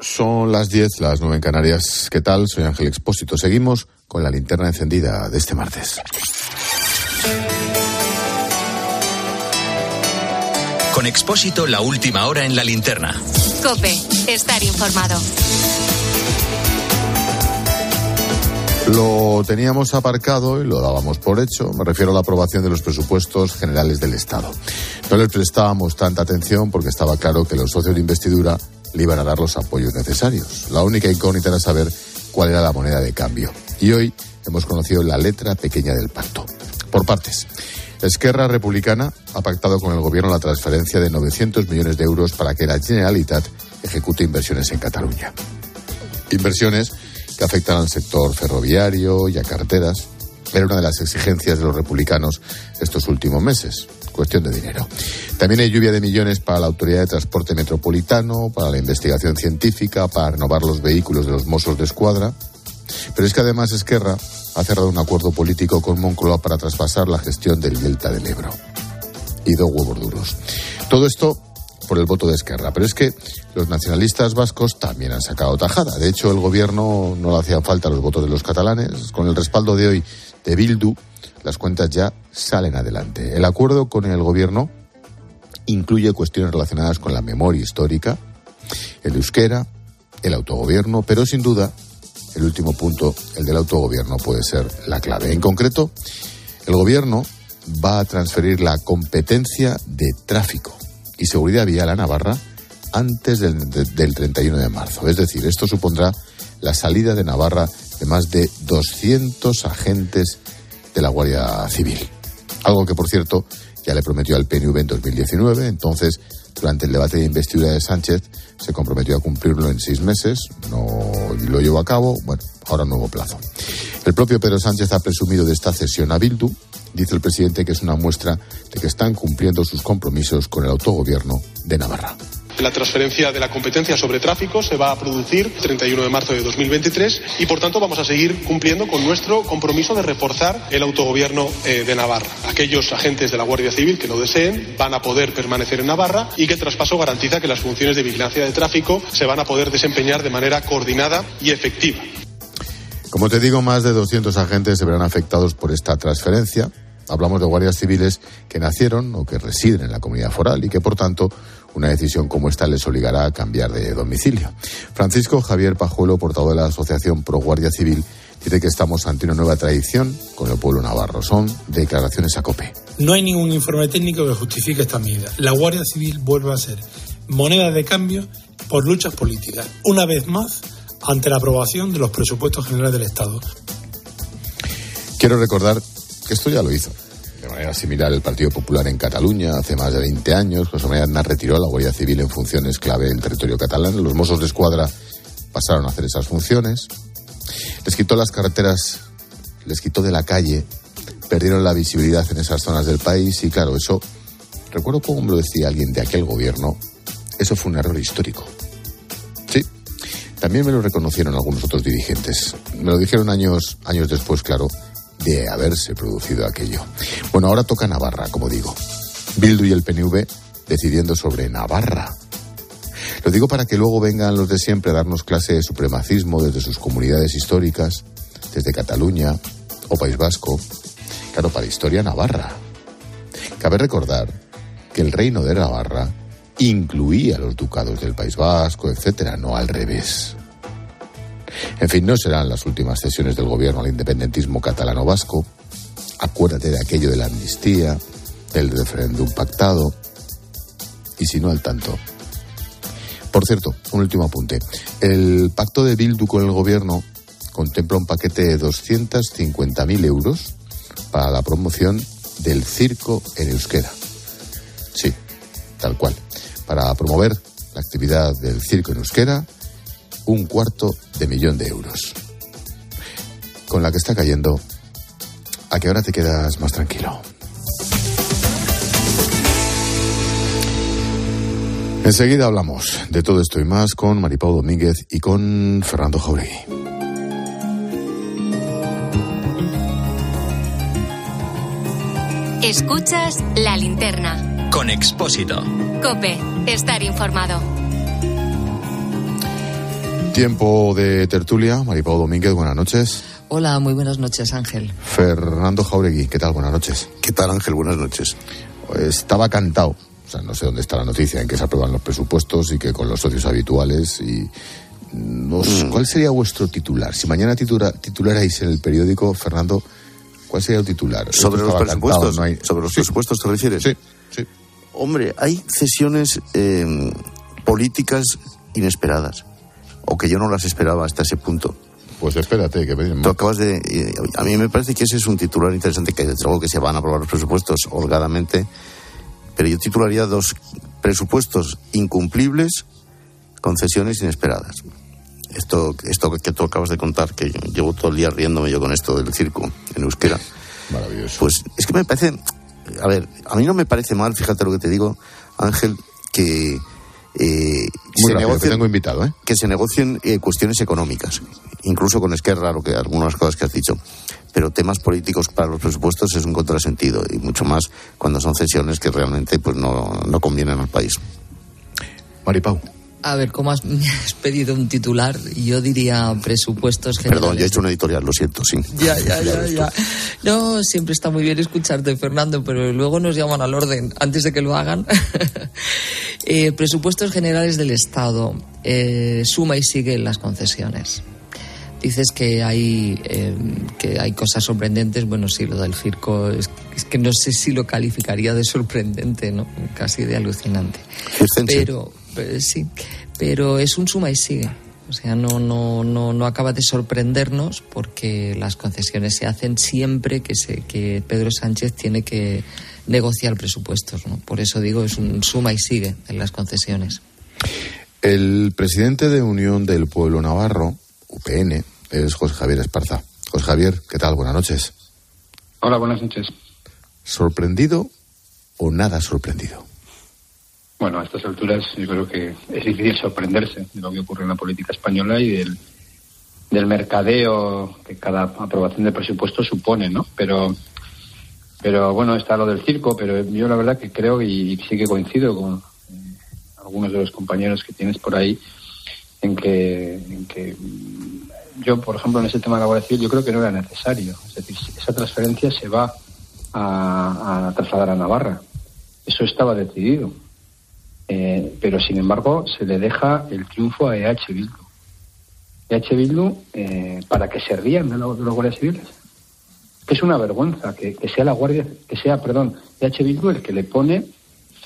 Son las 10, las 9 en Canarias. ¿Qué tal? Soy Ángel Expósito. Seguimos con la linterna encendida de este martes. Con Expósito, la última hora en la linterna. Cope, estar informado. Lo teníamos aparcado y lo dábamos por hecho. Me refiero a la aprobación de los presupuestos generales del Estado. No le prestábamos tanta atención porque estaba claro que los socios de investidura le iban a dar los apoyos necesarios. La única incógnita era saber cuál era la moneda de cambio. Y hoy hemos conocido la letra pequeña del pacto. Por partes. Esquerra Republicana ha pactado con el gobierno la transferencia de 900 millones de euros para que la Generalitat ejecute inversiones en Cataluña. Inversiones que afectan al sector ferroviario y a carteras. Era una de las exigencias de los republicanos estos últimos meses. Cuestión de dinero. También hay lluvia de millones para la Autoridad de Transporte Metropolitano, para la investigación científica, para renovar los vehículos de los Mossos de Escuadra. Pero es que además Esquerra ha cerrado un acuerdo político con Moncloa para traspasar la gestión del Delta del Ebro. Y dos huevos duros. Todo esto por el voto de Esquerra. Pero es que los nacionalistas vascos también han sacado tajada. De hecho, el gobierno no le hacían falta los votos de los catalanes. Con el respaldo de hoy de Bildu, las cuentas ya salen adelante. El acuerdo con el gobierno incluye cuestiones relacionadas con la memoria histórica, el euskera, el autogobierno, pero sin duda el último punto, el del autogobierno, puede ser la clave. En concreto, el gobierno va a transferir la competencia de tráfico y seguridad vial a Navarra antes del, del 31 de marzo. Es decir, esto supondrá la salida de Navarra de más de 200 agentes de la Guardia Civil. Algo que, por cierto, ya le prometió al PNV en 2019. Entonces, durante el debate de investidura de Sánchez, se comprometió a cumplirlo en seis meses. No lo llevó a cabo. Bueno, ahora nuevo plazo. El propio Pedro Sánchez ha presumido de esta cesión a Bildu dice el presidente que es una muestra de que están cumpliendo sus compromisos con el autogobierno de Navarra. La transferencia de la competencia sobre tráfico se va a producir el 31 de marzo de 2023 y, por tanto, vamos a seguir cumpliendo con nuestro compromiso de reforzar el autogobierno eh, de Navarra. Aquellos agentes de la Guardia Civil que lo deseen van a poder permanecer en Navarra y que traspaso garantiza que las funciones de vigilancia de tráfico se van a poder desempeñar de manera coordinada y efectiva. Como te digo, más de 200 agentes se verán afectados por esta transferencia. Hablamos de guardias civiles que nacieron o que residen en la comunidad foral y que, por tanto, una decisión como esta les obligará a cambiar de domicilio. Francisco Javier Pajuelo, portavoz de la Asociación Pro Guardia Civil, dice que estamos ante una nueva tradición con el pueblo navarro. Son declaraciones a COPE. No hay ningún informe técnico que justifique esta medida. La Guardia Civil vuelve a ser moneda de cambio por luchas políticas. Una vez más, ante la aprobación de los presupuestos generales del Estado. Quiero recordar que esto ya lo hizo. De manera similar, el Partido Popular en Cataluña, hace más de 20 años, José María Aznar retiró a la Guardia Civil en funciones clave del territorio catalán. Los Mossos de Escuadra pasaron a hacer esas funciones. Les quitó las carreteras, les quitó de la calle, perdieron la visibilidad en esas zonas del país y, claro, eso, recuerdo cómo me lo decía alguien de aquel gobierno, eso fue un error histórico. Sí, también me lo reconocieron algunos otros dirigentes. Me lo dijeron años, años después, claro, de haberse producido aquello. Bueno, ahora toca Navarra, como digo. Bildu y el PNV decidiendo sobre Navarra. Lo digo para que luego vengan los de siempre a darnos clase de supremacismo desde sus comunidades históricas, desde Cataluña o País Vasco. Claro, para historia Navarra. Cabe recordar que el reino de Navarra incluía los ducados del País Vasco, etcétera, no al revés. En fin, no serán las últimas sesiones del gobierno al independentismo catalano-vasco. Acuérdate de aquello de la amnistía, del referéndum pactado, y si no al tanto. Por cierto, un último apunte. El pacto de Bildu con el gobierno contempla un paquete de 250.000 euros para la promoción del circo en euskera. Sí, tal cual. Para promover la actividad del circo en euskera, un cuarto de millón de euros. Con la que está cayendo, ¿a qué hora te quedas más tranquilo? Enseguida hablamos de todo esto y más con Maripau Domínguez y con Fernando Jauregui. Escuchas la linterna. Con Expósito. Cope, estar informado. Tiempo de tertulia. Maripau Domínguez, buenas noches. Hola, muy buenas noches, Ángel. Fernando Jauregui, ¿qué tal? Buenas noches. ¿Qué tal, Ángel? Buenas noches. Estaba cantado, o sea, no sé dónde está la noticia, en que se aprueban los presupuestos y que con los socios habituales y... Nos, Mm. ¿Cuál sería vuestro titular? Si mañana titula, titularais en el periódico, Fernando, ¿cuál sería el titular? Sobre los cantado, presupuestos. no hay- Sobre los Sí, presupuestos te refieres. Sí, sí. Hombre, hay cesiones eh, políticas inesperadas. O que yo no las esperaba hasta ese punto. Pues espérate, que vienen Tú acabas de. eh, a mí me parece que ese es un titular interesante, que desde luego que se van a aprobar los presupuestos holgadamente. Pero yo titularía dos presupuestos incumplibles, concesiones inesperadas. Esto, esto que tú acabas de contar, que llevo todo el día riéndome yo con esto del circo en euskera. Maravilloso. Pues es que me parece, a ver, a mí no me parece mal, fíjate lo que te digo, Ángel, que eh, se rápido, que negocien, tengo invitado, ¿eh? que se negocien eh, cuestiones económicas, incluso con Esquerra, lo que algunas cosas que has dicho. Pero temas políticos para los presupuestos es un contrasentido y mucho más cuando son cesiones que realmente pues no, no convienen al país. Maripau. A ver, ¿cómo has, me has pedido un titular? Yo diría presupuestos generales. Perdón, yo he hecho una editorial, lo siento, sí. Ya, ya, ya, ya. No, siempre está muy bien escucharte, Fernando, pero luego nos llaman al orden antes de que lo hagan. Eh, presupuestos generales del Estado. Eh, suma y sigue las concesiones. Dices que hay, eh, que hay cosas sorprendentes. Bueno, sí, lo del circo es, es que no sé si lo calificaría de sorprendente, ¿no? Casi de alucinante. Pero sí, pero es un suma y sigue. O sea, no, no, no, no acaba de sorprendernos porque las concesiones se hacen siempre que, se, que Pedro Sánchez tiene que negociar presupuestos. ¿no? Por eso digo, es un suma y sigue en las concesiones. El presidente de Unión del Pueblo Navarro, UPN, es José Javier Esparza. José Javier, ¿qué tal? Buenas noches. Hola, buenas noches. ¿Sorprendido o nada sorprendido? Bueno, a estas alturas yo creo que es difícil sorprenderse de lo que ocurre en la política española y del, mercadeo que cada aprobación de presupuesto supone, ¿no? Pero, pero bueno, está lo del circo, pero yo la verdad que creo y sí que coincido con eh, algunos de los compañeros que tienes por ahí en que, en que mm, yo, por ejemplo, en ese tema de la Guardia Civil, yo creo que no era necesario. Es decir, esa transferencia se va a, a trasladar a Navarra. Eso estaba decidido. Eh, pero sin embargo se le deja el triunfo a EH Bildu. EH Bildu, eh, ¿para qué se rían de, lo- de los guardias civiles? Que es una vergüenza que, que sea la guardia, que sea, perdón, EH Bildu el que le pone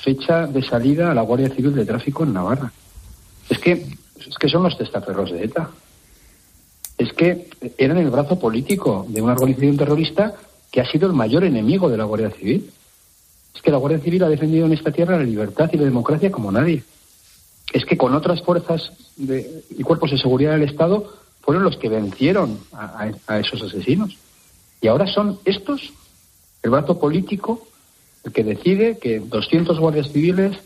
fecha de salida a la Guardia Civil de Tráfico en Navarra. Es que, es que son los testaferros de ETA. Es que eran el brazo político de una organización terrorista que ha sido el mayor enemigo de la Guardia Civil. Es que la Guardia Civil ha defendido en esta tierra la libertad y la democracia como nadie. Es que con otras fuerzas de- y cuerpos de seguridad del Estado fueron los que vencieron a, esos asesinos. Y ahora son estos, el brazo político, el que decide que 200 guardias civiles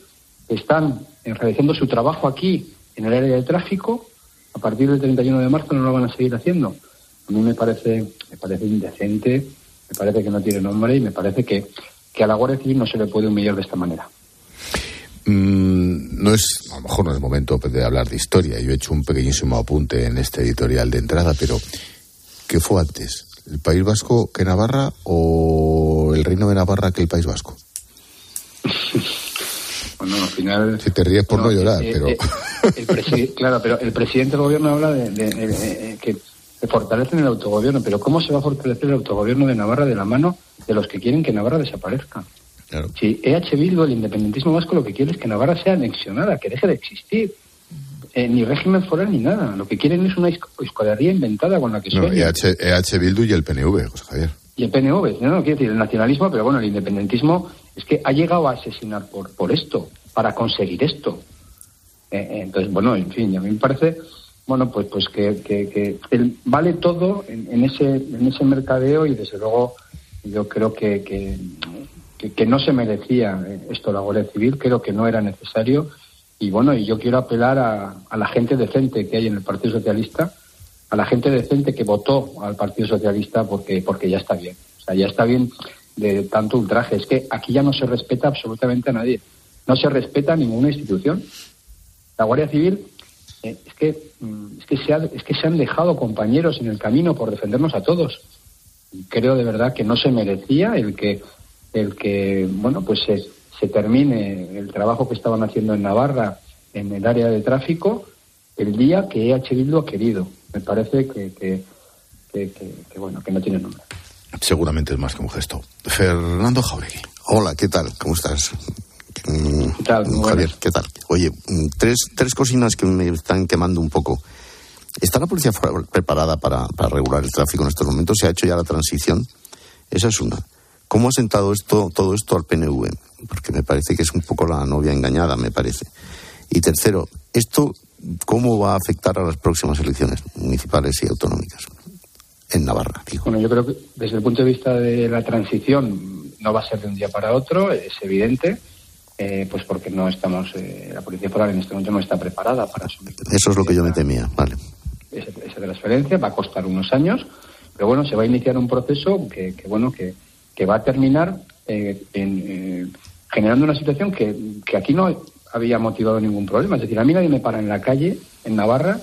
están realizando su trabajo aquí en el área de tráfico, a partir del 31 de marzo no lo van a seguir haciendo. A mí me parece, me parece indecente, me parece que no tiene nombre y me parece que, que a la Guardia Civil no se le puede humillar de esta manera. Mm, no es, a lo mejor no es momento de hablar de historia. Yo he hecho un pequeñísimo apunte en este editorial de entrada, pero ¿qué fue antes? ¿El País Vasco que Navarra o el Reino de Navarra que el País Vasco? Bueno, al final... Si te ríes por no, llorar, eh, pero... eh, el claro, pero el presidente del gobierno habla de, de- de- de- que fortalecen el autogobierno, pero ¿cómo se va a fortalecer el autogobierno de Navarra de la mano de los que quieren que Navarra desaparezca? Claro. Si EH Bildu, el independentismo vasco, lo que quiere es que Navarra sea anexionada, que deje de existir. Eh, ni régimen foral ni nada. Lo que quieren es una escuadrilla inventada con la que No. EH, EH Bildu y el PNV, José Javier. Y el PNV, no, no quiero decir el nacionalismo, pero bueno, el independentismo es que ha llegado a asesinar por, por esto, para conseguir esto. Eh, eh, entonces, bueno, en fin, a mí me parece, bueno, pues pues que, vale todo en, ese en ese mercadeo y desde luego yo creo que, que, no se merecía esto la Guardia Civil, creo que no era necesario y bueno, y yo quiero apelar a, a la gente decente que hay en el Partido Socialista, a la gente decente que votó al Partido Socialista porque, porque ya está bien. O sea, ya está bien de tanto ultraje. Es que aquí ya no se respeta absolutamente a nadie. No se respeta a ninguna institución. La Guardia Civil eh, es, que, mm, es, que se es que se han dejado compañeros en el camino por defendernos a todos. Creo de verdad que no se merecía el que, el que bueno, pues se, se termine el trabajo que estaban haciendo en Navarra en el área de tráfico el día que EH Bildu ha querido. Me parece que, que, que, bueno, que no tiene nombre. Seguramente es más que un gesto. Fernando Jauregui. Hola, ¿qué tal? ¿Cómo estás? ¿Qué tal? Javier, ¿qué tal? Oye, mm, tres, tres cocinas que me están quemando un poco. ¿Está la policía preparada para, para regular el tráfico en estos momentos? ¿Se ha hecho ya la transición? Esa es una. ¿Cómo ha sentado esto, todo esto al PNV? Porque me parece que es un poco la novia engañada, me parece. Y tercero, ¿esto cómo va a afectar a las próximas elecciones municipales y autonómicas en Navarra? Bueno, yo creo que desde el punto de vista de la transición no va a ser de un día para otro, es evidente. Eh, pues porque no estamos, eh, la Policía Foral en este momento no está preparada para asumir. Eso es lo que yo me temía, vale. Esa, transferencia va a costar unos años, pero bueno, se va a iniciar un proceso que, bueno, que, que, va a terminar eh, en, generando una situación que, que aquí no había motivado ningún problema. Es decir, a mí nadie me para en la calle, en Navarra,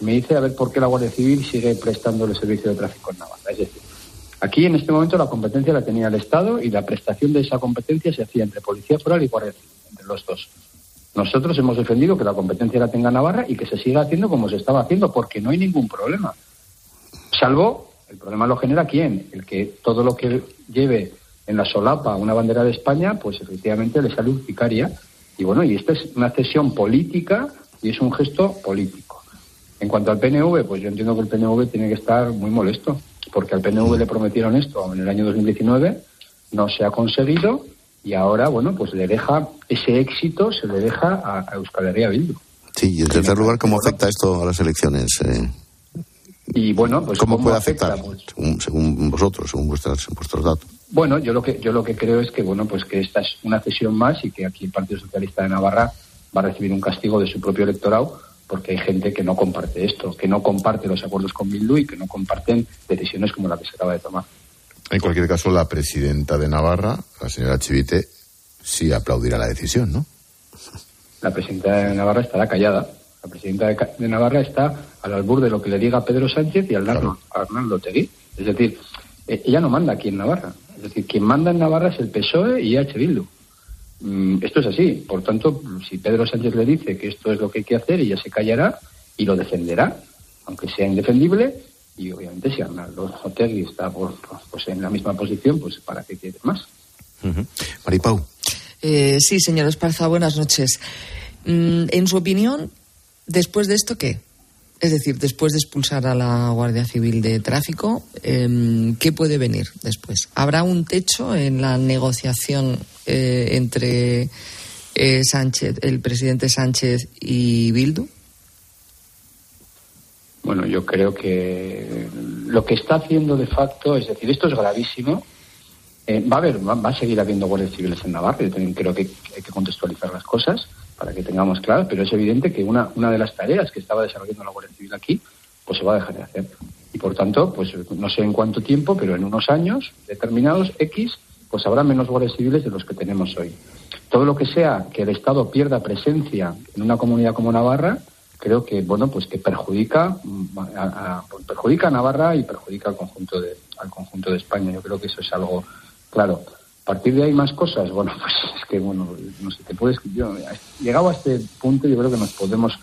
y me dice a ver por qué la Guardia Civil sigue prestándole servicio de tráfico en Navarra. Es decir, aquí en este momento la competencia la tenía el Estado y la prestación de esa competencia se hacía entre Policía Foral y Guardia entre los dos. Nosotros hemos defendido que la competencia la tenga Navarra y que se siga haciendo como se estaba haciendo, porque no hay ningún problema. Salvo, el problema lo genera quién? El que todo lo que lleve en la solapa una bandera de España, pues efectivamente le sale urticaria y bueno, y esta es una cesión política y es un gesto político. En cuanto al PNV, pues yo entiendo que el PNV tiene que estar muy molesto, porque al PNV le prometieron esto en el año 2019, no se ha conseguido y ahora, bueno, pues le deja ese éxito, se le deja a, Euskal Herria Bildu. Sí, y en tercer lugar, ¿cómo afecta esto a las elecciones? Eh? Y bueno, pues ¿cómo, puede afectar? Pues según, vosotros, según vuestros datos. Bueno, yo lo que yo lo que creo es que bueno, pues que esta es una cesión más y que aquí el Partido Socialista de Navarra va a recibir un castigo de su propio electorado porque hay gente que no comparte esto, que no comparte los acuerdos con Bildu y que no comparten decisiones como la que se acaba de tomar. En cualquier caso, la presidenta de Navarra, la señora Chivite, sí aplaudirá la decisión, ¿no? La presidenta de Navarra estará callada. La presidenta de, Navarra está al albur de lo que le diga Pedro Sánchez y al Arnaldo, Arnaldo Tegui. Es decir, e, ella no manda aquí en Navarra. Es decir, quien manda en Navarra es el PSOE y H. Bildu. Mm, esto es así. Por tanto, si Pedro Sánchez le dice que esto es lo que hay que hacer, ella se callará y lo defenderá, aunque sea indefendible. Y obviamente, si Arnaldo Otegi está pues en la misma posición, pues ¿para qué quiere más? Maripau. Eh, sí, señor Esparza, buenas noches. Mm, en su opinión, después de esto, ¿qué? Es decir, después de expulsar a la Guardia Civil de Tráfico, em, ¿qué puede venir después? ¿Habrá un techo en la negociación eh, entre eh, Sánchez, el presidente Sánchez y Bildu? Bueno, yo creo que lo que está haciendo de facto, es decir, esto es gravísimo. Eh, va a haber, va, a seguir habiendo guardias civiles en Navarra. Yo también creo que hay que contextualizar las cosas para que tengamos claro, pero es evidente que una, una de las tareas que estaba desarrollando la Guardia Civil aquí, pues se va a dejar de hacer. Y por tanto, pues no sé en cuánto tiempo, pero en unos años determinados, X, pues habrá menos guardias civiles de los que tenemos hoy. Todo lo que sea que el Estado pierda presencia en una comunidad como Navarra, creo que bueno pues que perjudica a, perjudica a Navarra y perjudica al conjunto de al conjunto de España. Yo creo que eso es algo claro. A partir de ahí más cosas, bueno, pues es que, bueno, no sé, te puedes... Yo, llegado a este punto yo creo que nos podemos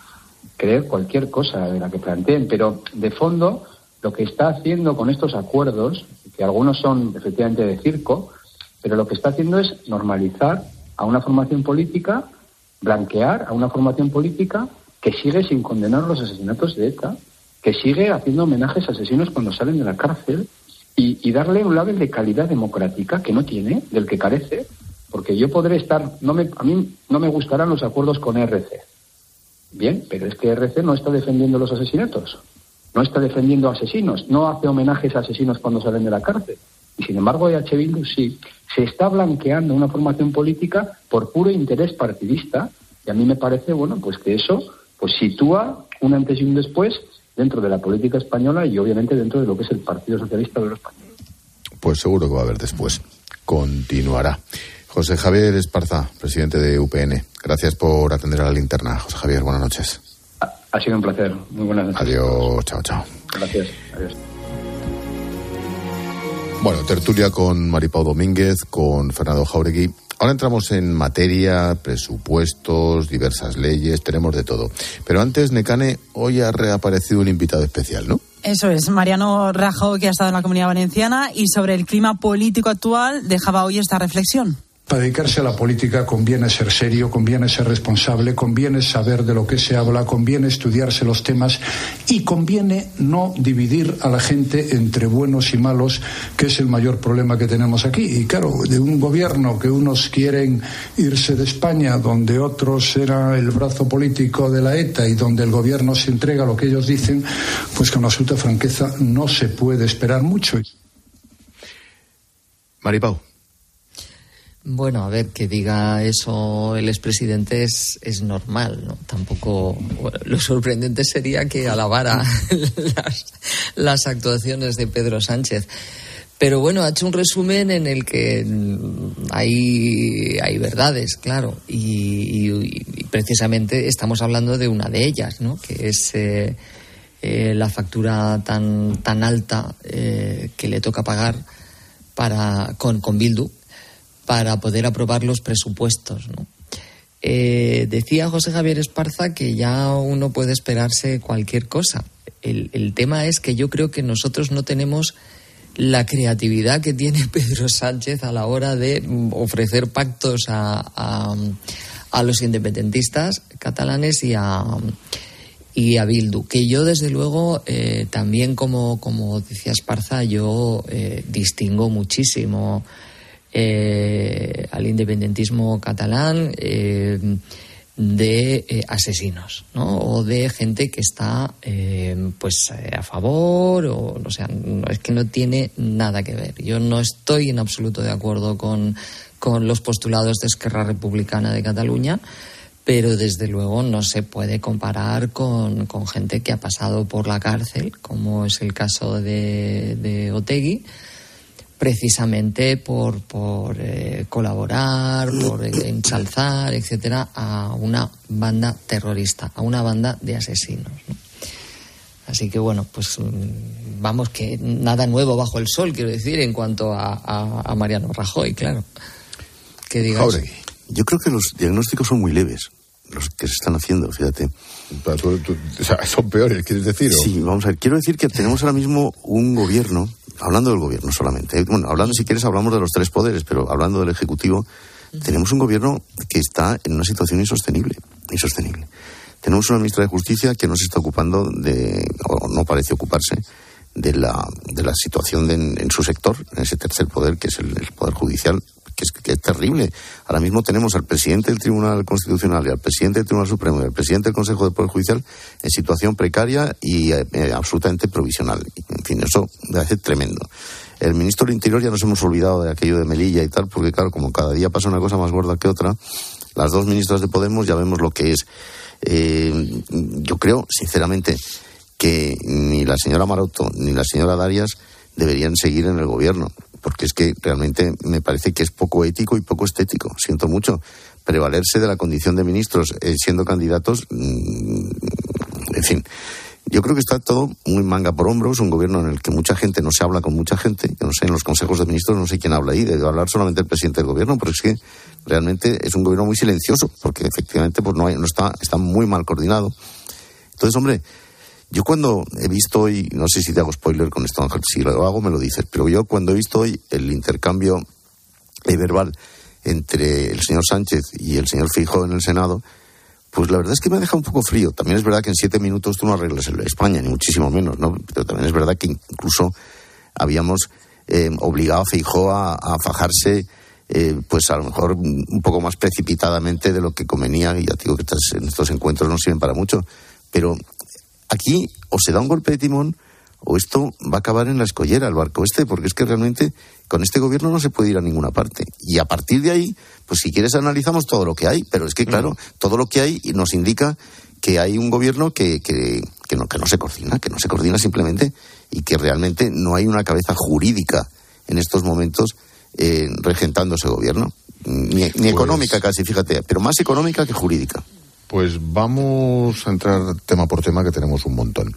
creer cualquier cosa de la que planteen, pero de fondo lo que está haciendo con estos acuerdos, que algunos son efectivamente de circo, pero lo que está haciendo es normalizar a una formación política, blanquear a una formación política que sigue sin condenar los asesinatos de ETA, que sigue haciendo homenajes a asesinos cuando salen de la cárcel y, darle un label de calidad democrática que no tiene, del que carece, porque yo podré estar, no me, a mí no me gustarán los acuerdos con RC. Bien, pero es que RC no está defendiendo los asesinatos, no está defendiendo asesinos, no hace homenajes a asesinos cuando salen de la cárcel. Y sin embargo, EH Bildu sí, se está blanqueando una formación política por puro interés partidista, y a mí me parece, bueno, pues que eso pues sitúa un antes y un después dentro de la política española y obviamente dentro de lo que es el Partido Socialista de los Españoles. Pues seguro que va a haber después. Continuará. José Javier Esparza, presidente de UPN. Gracias por atender a la linterna. José Javier, buenas noches. Ha sido un placer. Muy buenas noches. Adiós, chao, chao. Gracias. Adiós. Bueno, tertulia con Maripau Domínguez, con Fernando Jauregui. Ahora entramos en materia, presupuestos, diversas leyes, tenemos de todo. Pero antes, Necane, hoy ha reaparecido un invitado especial, ¿no? Eso es, Mariano Rajoy, que ha estado en la Comunidad Valenciana, y sobre el clima político actual dejaba hoy esta reflexión. Para dedicarse a la política conviene ser serio, conviene ser responsable, conviene saber de lo que se habla, conviene estudiarse los temas y conviene no dividir a la gente entre buenos y malos, que es el mayor problema que tenemos aquí. Y claro, de un gobierno que unos quieren irse de España, donde otros era el brazo político de la ETA y donde el gobierno se entrega a lo que ellos dicen, pues con absoluta franqueza no se puede esperar mucho. Maripau. Bueno, a ver, que diga eso el expresidente es, es normal, ¿no? Tampoco. lo sorprendente sería que alabara las, las actuaciones de Pedro Sánchez. Pero bueno, ha hecho un resumen en el que hay, hay verdades, claro, y, y, precisamente estamos hablando de una de ellas, ¿no? Que es eh, eh, la factura tan, tan alta eh, que le toca pagar para, con, con Bildu para poder aprobar los presupuestos. Eh, decía José Javier Esparza que ya uno puede esperarse cualquier cosa. El, tema es que yo creo que nosotros no tenemos la creatividad que tiene Pedro Sánchez a la hora de ofrecer pactos a, a, los independentistas catalanes y a, y a Bildu. Que yo, desde luego, eh, también como, como decía Esparza, yo eh, distingo muchísimo al independentismo catalán eh, de eh, asesinos, ¿no? O de gente que está, eh, pues, a favor, o, o sea, no, es que no tiene nada que ver. Yo no estoy en absoluto de acuerdo con, con los postulados de Esquerra Republicana de Cataluña, pero desde luego no se puede comparar con, con gente que ha pasado por la cárcel, como es el caso de, de Otegui, precisamente por, por eh, colaborar, por ensalzar, etcétera, a una banda terrorista, a una banda de asesinos. ¿no? Así que bueno, pues vamos que nada nuevo bajo el sol, quiero decir, en cuanto a, a, a Mariano Rajoy, claro. Que digas. Yo creo que los diagnósticos son muy leves, los que se están haciendo, fíjate. Tú, tú, o sea, son peores, ¿quieres decir? ¿o? Sí, vamos a ver. Quiero decir que tenemos ahora mismo un gobierno, hablando del gobierno solamente, bueno, hablando si quieres hablamos de los tres poderes, pero hablando del Ejecutivo, tenemos un gobierno que está en una situación insostenible, insostenible. Tenemos una ministra de Justicia que no se está ocupando de, o no parece ocuparse, de la, de la situación de, en, en, su sector, en ese tercer poder, que es el, el Poder Judicial, que es, que es, terrible. Ahora mismo tenemos al presidente del Tribunal Constitucional y al presidente del Tribunal Supremo y al presidente del Consejo del Poder Judicial en situación precaria y eh, absolutamente provisional. En fin, eso parece tremendo. El ministro del Interior ya nos hemos olvidado de aquello de Melilla y tal, porque claro, como cada día pasa una cosa más gorda que otra, las dos ministras de Podemos ya vemos lo que es. Eh, yo creo, sinceramente, que ni la señora Maroto ni la señora Darias deberían seguir en el gobierno, porque es que realmente me parece que es poco ético y poco estético. Siento mucho. Prevalerse de la condición de ministros eh, siendo candidatos, mmm, en fin. Yo creo que está todo muy manga por hombros, un gobierno en el que mucha gente no se habla con mucha gente. Yo no sé, en los consejos de ministros no sé quién habla ahí, debe hablar solamente el presidente del gobierno, pero es que realmente es un gobierno muy silencioso, porque efectivamente pues no, hay, no está, está muy mal coordinado. Entonces, hombre, yo cuando he visto hoy, no sé si te hago spoiler con esto, Ángel, si lo hago me lo dices, pero yo cuando he visto hoy el intercambio verbal entre el señor Sánchez y el señor Fijo en el Senado, pues la verdad es que me ha dejado un poco frío. También es verdad que en siete minutos tú no arreglas España, ni muchísimo menos, ¿no? Pero también es verdad que incluso habíamos eh, obligado a Feijó a, fajarse, eh, pues a lo mejor un poco más precipitadamente de lo que convenía, y ya digo que estas, estos encuentros no sirven para mucho, pero aquí o se da un golpe de timón o esto va a acabar en la escollera, el barco este, porque es que realmente con este gobierno no se puede ir a ninguna parte. Y a partir de ahí, pues si quieres analizamos todo lo que hay, pero es que claro, todo lo que hay nos indica que hay un gobierno que, que, que, no, que no se coordina, que no se coordina simplemente y que realmente no hay una cabeza jurídica en estos momentos eh, regentando ese gobierno. Ni, ni pues... económica casi, fíjate, pero más económica que jurídica. Pues vamos a entrar tema por tema que tenemos un montón.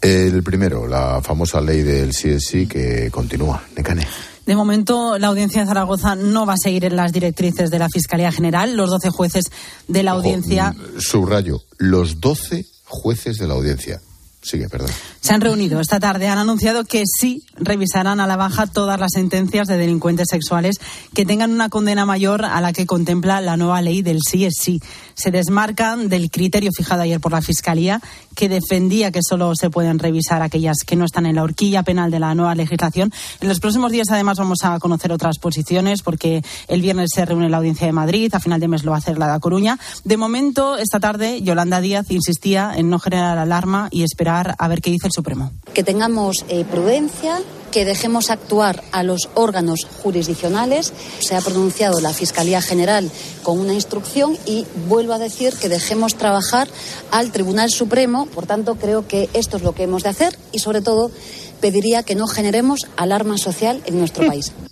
El primero, la famosa ley del CSI que continúa. Necane. De momento, la audiencia de Zaragoza no va a seguir en las directrices de la Fiscalía General. Los 12 jueces de la audiencia. Subrayo, los 12 jueces de la audiencia. Sigue, perdón. Se han reunido esta tarde, han anunciado que sí revisarán a la baja todas las sentencias de delincuentes sexuales que tengan una condena mayor a la que contempla la nueva ley del sí es sí. Se desmarcan del criterio fijado ayer por la Fiscalía, que defendía que solo se pueden revisar aquellas que no están en la horquilla penal de la nueva legislación. En los próximos días, además, vamos a conocer otras posiciones, porque el viernes se reúne la Audiencia de Madrid, a final de mes lo va a hacer la de Coruña. De momento, esta tarde, Yolanda Díaz insistía en no generar alarma y esperar a ver qué dice el Supremo. Que tengamos eh, prudencia, que dejemos actuar a los órganos jurisdiccionales. Se ha pronunciado la Fiscalía General con una instrucción y vuelvo a decir que dejemos trabajar al Tribunal Supremo. Por tanto, creo que esto es lo que hemos de hacer y, sobre todo, pediría que no generemos alarma social en nuestro país.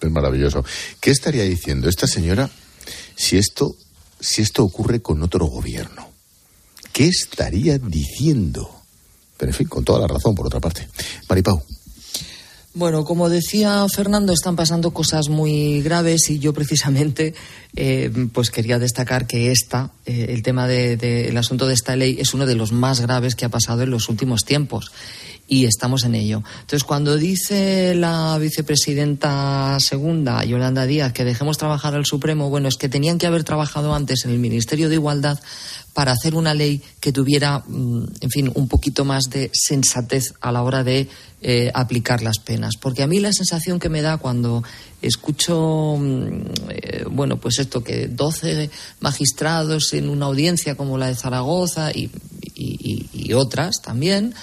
Es maravilloso. ¿Qué estaría diciendo esta señora si esto, si esto ocurre con otro gobierno? ¿Qué estaría diciendo? Pero en fin, con toda la razón, por otra parte. Maripau. Bueno, como decía Fernando, están pasando cosas muy graves y yo precisamente eh, pues quería destacar que esta, eh, el tema del de, el asunto de esta ley, es uno de los más graves que ha pasado en los últimos tiempos y estamos en ello. Entonces, cuando dice la vicepresidenta segunda, Yolanda Díaz, que dejemos trabajar al Supremo, bueno, es que tenían que haber trabajado antes en el Ministerio de Igualdad para hacer una ley que tuviera, en fin, un poquito más de sensatez a la hora de eh, aplicar las penas. Porque a mí la sensación que me da cuando escucho, eh, bueno, pues esto, que 12 magistrados en una audiencia como la de Zaragoza y otras también,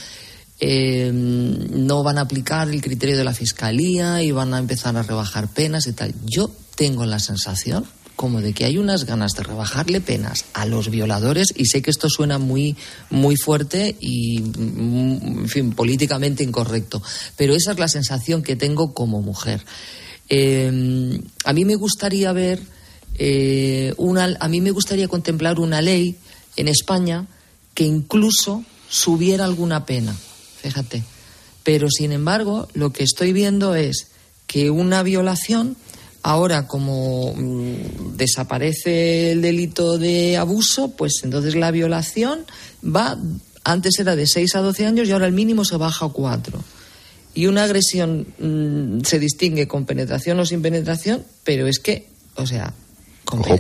eh, no van a aplicar el criterio de la fiscalía y van a empezar a rebajar penas y tal. Yo tengo la sensación como de que hay unas ganas de rebajarle penas a los violadores y sé que esto suena muy muy fuerte y en fin políticamente incorrecto pero esa es la sensación que tengo como mujer eh, a mí me gustaría ver eh, una a mí me gustaría contemplar una ley en España que incluso subiera alguna pena fíjate pero sin embargo lo que estoy viendo es que una violación Ahora, como mmm, desaparece el delito de abuso, pues entonces la violación va, antes era de 6 a 12 años y ahora el mínimo se baja a 4. Y una agresión mmm, se distingue con penetración o sin penetración, pero es que, o sea, con Ojo,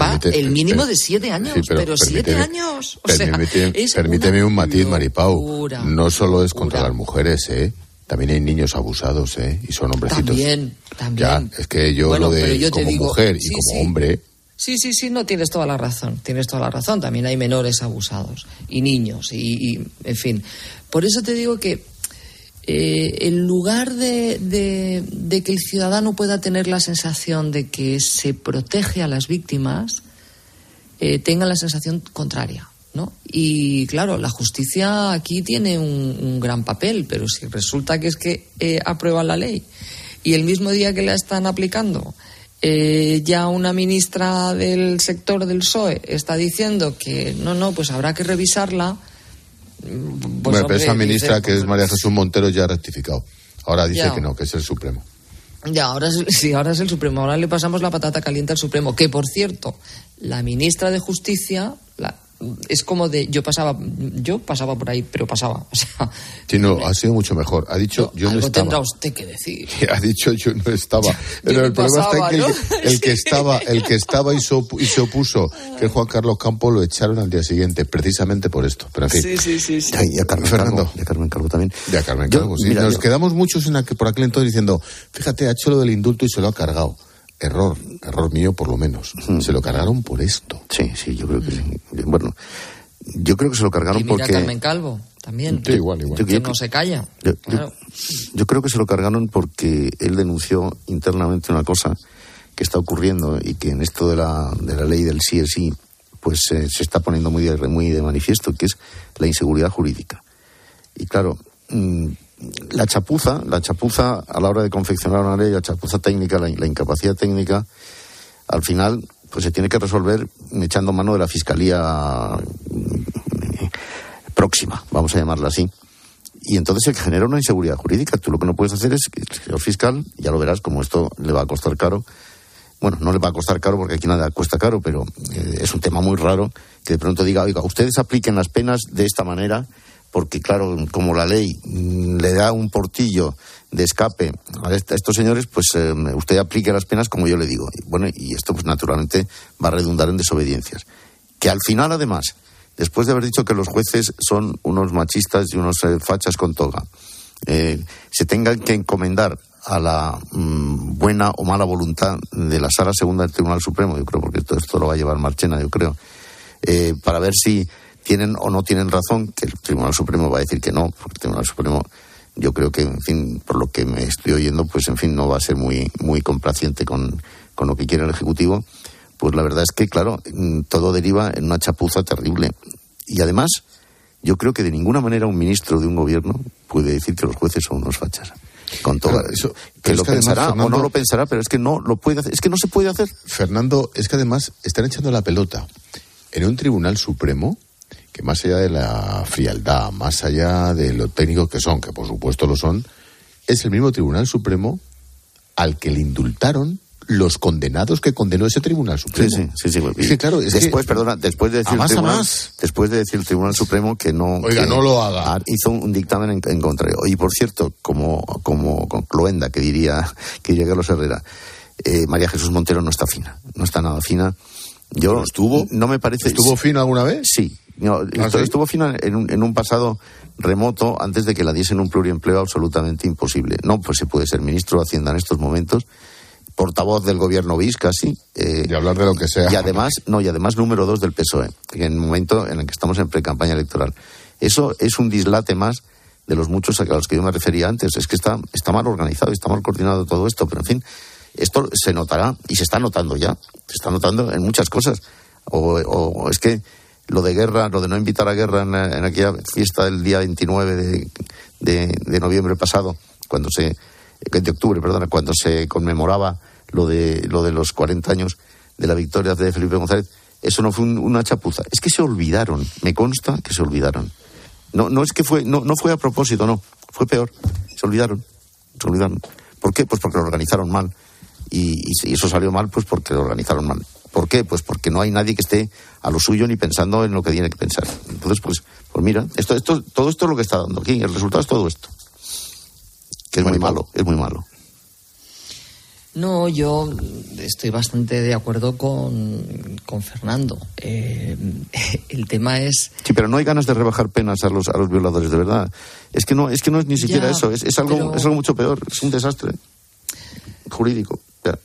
va permite- el mínimo de 7 años, Sí, pero 7 permíteme- años. O sea, permíteme es permíteme una un matiz, Maripau. No solo es contra las mujeres, ¿eh? También hay niños abusados, ¿eh? Y son hombrecitos. También, también. Ya, es que yo Bueno, lo de yo como digo, mujer y sí, como sí. hombre, Sí, sí, sí, no tienes toda la razón. Tienes toda la razón. También hay menores abusados y niños y, y, en fin. Por eso te digo que eh, en lugar de, que el ciudadano pueda tener la sensación de que se protege a las víctimas, eh, tenga la sensación contraria. ¿no? Y claro, la justicia aquí tiene un, gran papel, pero si resulta que es que eh, aprueban la ley y el mismo día que la están aplicando, eh, ya una ministra del sector del PSOE está diciendo que no, no, pues habrá que revisarla. Pues, bueno, pero esa ministra dices, que es María Jesús Montero ya ha rectificado. Ahora dice Ya. que no, que es el Supremo. Ya, ahora es, sí, ahora es el Supremo. Ahora le pasamos la patata caliente al Supremo. Que, por cierto, la ministra de Justicia es como de. Yo pasaba yo pasaba por ahí, pero pasaba. O sea, Sí, no, ha sido mucho mejor. Ha dicho, yo no algo estaba. tendrá usted que decir. ha dicho yo no estaba. Pero no el problema está en que el, que- el que estaba, el que estaba y se, opu- y se opuso, que es Juan Carlos Campo, lo echaron al día siguiente, precisamente por esto. Pero en fin. Sí, sí, sí, sí. Y a Carmen Fernando. Calvo, y a Carmen Calvo también. Ya, Carmen Yo, Calvo, sí. mira, Nos yo- quedamos muchos en aquel- por aquel entonces diciendo, fíjate, ha hecho lo del indulto y se lo ha cargado. Error, error mío por lo menos. Se lo cargaron por esto. Sí, sí, yo creo que sí. Bueno, yo creo que se lo cargaron Y mira porque... Carmen Calvo, también. Sí, igual, igual. Yo- Que no se calla. Yo, yo- Claro. yo creo que se lo cargaron porque él denunció internamente una cosa que está ocurriendo y que en esto de la, de la ley del sí es sí, pues eh, se está poniendo muy de, muy de manifiesto, que es la inseguridad jurídica. Y claro, mm, la chapuza, la chapuza a la hora de confeccionar una ley, la chapuza técnica, la, la incapacidad técnica, al final pues se tiene que resolver echando mano de la fiscalía mm, próxima, vamos a llamarla así. Y entonces se genera una inseguridad jurídica. Tú lo que no puedes hacer es que el señor fiscal, ya lo verás, como esto le va a costar caro, bueno, no le va a costar caro porque aquí nada cuesta caro, pero eh, es un tema muy raro que de pronto diga, oiga, ustedes apliquen las penas de esta manera, porque claro, como la ley le da un portillo de escape a estos señores, pues eh, usted aplique las penas como yo le digo. Bueno, y esto pues naturalmente va a redundar en desobediencias. Que al final, además, después de haber dicho que los jueces son unos machistas y unos eh, fachas con toga, se tengan que encomendar a la mm, buena o mala voluntad de la Sala Segunda del Tribunal Supremo, yo creo, porque todo esto lo va a llevar Marchena, yo creo, eh, para ver si tienen o no tienen razón, que el Tribunal Supremo va a decir que no, porque el Tribunal Supremo, yo creo que, en fin, por lo que me estoy oyendo, pues, en fin, no va a ser muy, muy complaciente con, con lo que quiere el Ejecutivo. Pues la verdad es que, claro, mm, todo deriva en una chapuza terrible. Y además, yo creo que de ninguna manera un ministro de un gobierno puede decir que los jueces son unos fachas con todo eso que lo pensará o no lo pensará pero es que no lo puede hacer es que no se puede hacer Fernando es que además están echando la pelota en un tribunal supremo que más allá de la frialdad más allá de lo técnico que son que por supuesto lo son es el mismo tribunal supremo al que le indultaron los condenados que condenó ese Tribunal Supremo. Sí, sí, sí. Es que, claro, después, perdona, después de decir más el Tribunal, más. después de decir el Tribunal Supremo que no, Oiga, que no lo haga. hizo un dictamen en, en contra. Y por cierto, como como con cloenda que diría que diría Carlos Herrera, eh, María Jesús Montero no está fina, no está nada fina. Yo estuvo, no me parece. ¿Estuvo fino alguna vez? Sí, no, ¿Ah, sí? estuvo fino en un, en un pasado remoto antes de que la diesen un pluriempleo absolutamente imposible. No, pues se puede ser ministro de Hacienda en estos momentos portavoz del gobierno bis casi. Eh, y hablar de lo que sea. Y además, no, y además número dos del PSOE, en el momento en el que estamos en pre-campaña electoral. Eso es un dislate más de los muchos a los que yo me refería antes. Es que está, está mal organizado, está mal coordinado todo esto, pero en fin, esto se notará y se está notando ya. Se está notando en muchas cosas. O, o es que lo de guerra, lo de no invitar a guerra en, aquella fiesta del día 29 de, de, noviembre pasado, cuando se de octubre, perdona, cuando se conmemoraba lo de, lo de los 40 años de la victoria de Felipe González, eso no fue un- una chapuza. Es que se olvidaron, me consta que se olvidaron. No, no es que fue, no, no fue a propósito, no, fue peor. Se olvidaron, se olvidaron. ¿Por qué? Pues porque lo organizaron mal. Y, y- y eso salió mal, pues porque lo organizaron mal. ¿Por qué? Pues porque no hay nadie que esté a lo suyo ni pensando en lo que tiene que pensar. Entonces, pues, pues mira, esto, esto, todo esto es lo que está dando aquí. El resultado es todo esto. Que es muy malo, es muy malo. No, yo estoy bastante de acuerdo con, con Fernando. Eh, el tema es. Sí, pero no hay ganas de rebajar penas a los, a los violadores, de verdad. Es que no es, que no es ni siquiera Ya, eso, es, es algo, pero- es algo mucho peor, es un desastre jurídico. Ya.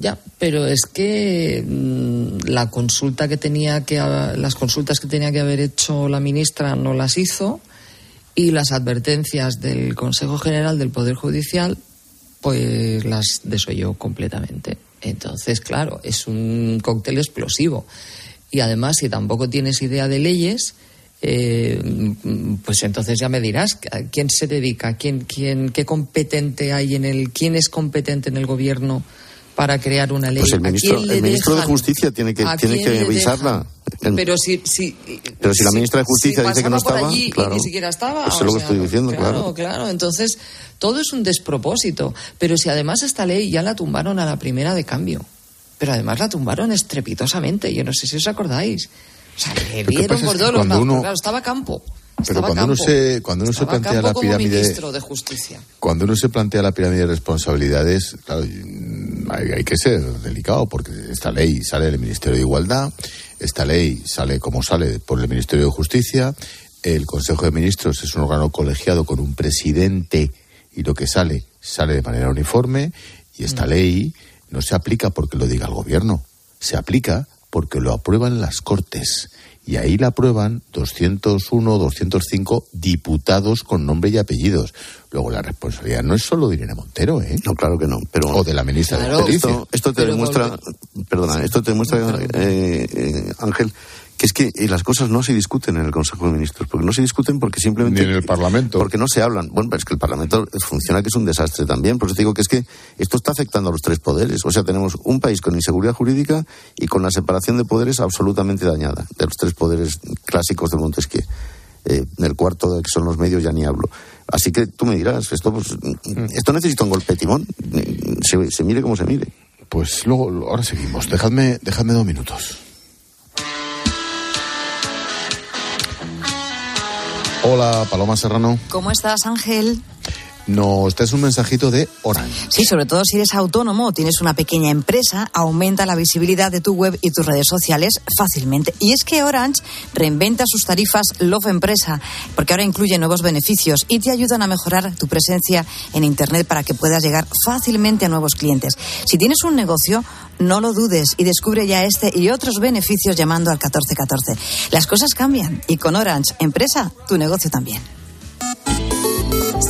Ya, pero es que mm, la consulta que tenía que las consultas que tenía que haber hecho la ministra no las hizo y las advertencias del Consejo General del Poder Judicial pues las desoyó completamente. Entonces, claro, es un cóctel explosivo. Y además, si tampoco tienes idea de leyes, eh, pues entonces ya me dirás ¿a quién se dedica, quién, quién, qué competente hay en el, quién es competente en el gobierno para crear una ley. Pues el ¿A ministro, de? Justicia tiene que, ¿A tiene que revisarla. dejan? Pero si, si, Pero si la ministra de Justicia dice que no estaba, y claro. ni siquiera estaba. Eso es lo que estoy diciendo, claro. claro. Claro, entonces todo es un despropósito. Pero si además esta ley ya la tumbaron a la primera de cambio. Pero además la tumbaron estrepitosamente. Yo no sé si os acordáis. O sea, le dieron por todos los cuando lados. uno- Claro, estaba Campo. Pero Estaba cuando uno se, cuando uno se Estaba plantea la pirámide, de Justicia. cuando uno se plantea la pirámide de responsabilidades, claro, mm, hay, hay que ser delicado porque esta ley sale del Ministerio de Igualdad, esta ley sale como sale por el Ministerio de Justicia, el Consejo de Ministros es un órgano colegiado con un presidente y lo que sale sale de manera uniforme y esta ley no se aplica porque lo diga el gobierno, se aplica porque lo aprueban las Cortes. Y ahí la aprueban 201, 205 diputados con nombre y apellidos. Luego la responsabilidad no es solo de Irene Montero, ¿eh? No, claro que no. Pero, O de la ministra Claro. de Justicia. esto, esto te demuestra, perdona, esto te demuestra, eh, eh, Ángel, que es que eh, las cosas no se discuten en el Consejo de Ministros, porque no se discuten porque simplemente... Ni en el Parlamento. Porque no se hablan. Bueno, pero es que el Parlamento funciona que es un desastre también, por eso digo que es que esto está afectando a los tres poderes. O sea, tenemos un país con inseguridad jurídica y con la separación de poderes absolutamente dañada, de los tres poderes clásicos de Montesquieu. Eh, en el cuarto, que son los medios, ya ni hablo. Así que tú me dirás, esto, pues, esto necesita un golpe de timón, se, se mire como se mire. Pues luego, ahora seguimos. Dejadme, dejadme dos minutos. Hola, Paloma Serrano. ¿Cómo estás, Ángel? No, este es un mensajito de Orange. Sí, sobre todo si eres autónomo o tienes una pequeña empresa, aumenta la visibilidad de tu web y tus redes sociales fácilmente. Y es que Orange reinventa sus tarifas Love Empresa, porque ahora incluye nuevos beneficios y te ayudan a mejorar tu presencia en Internet para que puedas llegar fácilmente a nuevos clientes. Si tienes un negocio, no lo dudes y descubre ya este y otros beneficios llamando al 1414. Las cosas cambian y con Orange Empresa, tu negocio también.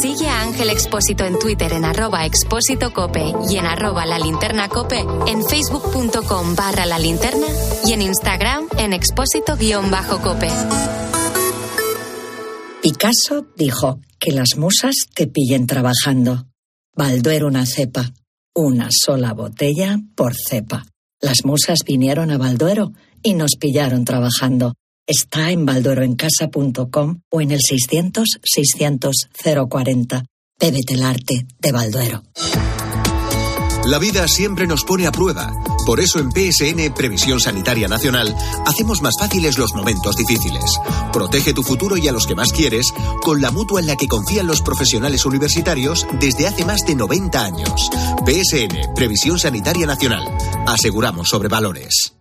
Sigue a Ángel Expósito en Twitter en arroba expósito cope y en arroba la linterna cope, en facebook.com barra la linterna y en Instagram en expósito guion bajo cope. Picasso dijo que las musas te pillen trabajando. Balduero una cepa, una sola botella por cepa. Las musas vinieron a Balduero y nos pillaron trabajando. Está en baldueroencasa.com o en el 600-600-040. Bébete el arte de Balduero. La vida siempre nos pone a prueba. Por eso en PSN Previsión Sanitaria Nacional hacemos más fáciles los momentos difíciles. Protege tu futuro y a los que más quieres con la mutua en la que confían los profesionales universitarios desde hace más de 90 años. PSN Previsión Sanitaria Nacional. Aseguramos sobre valores.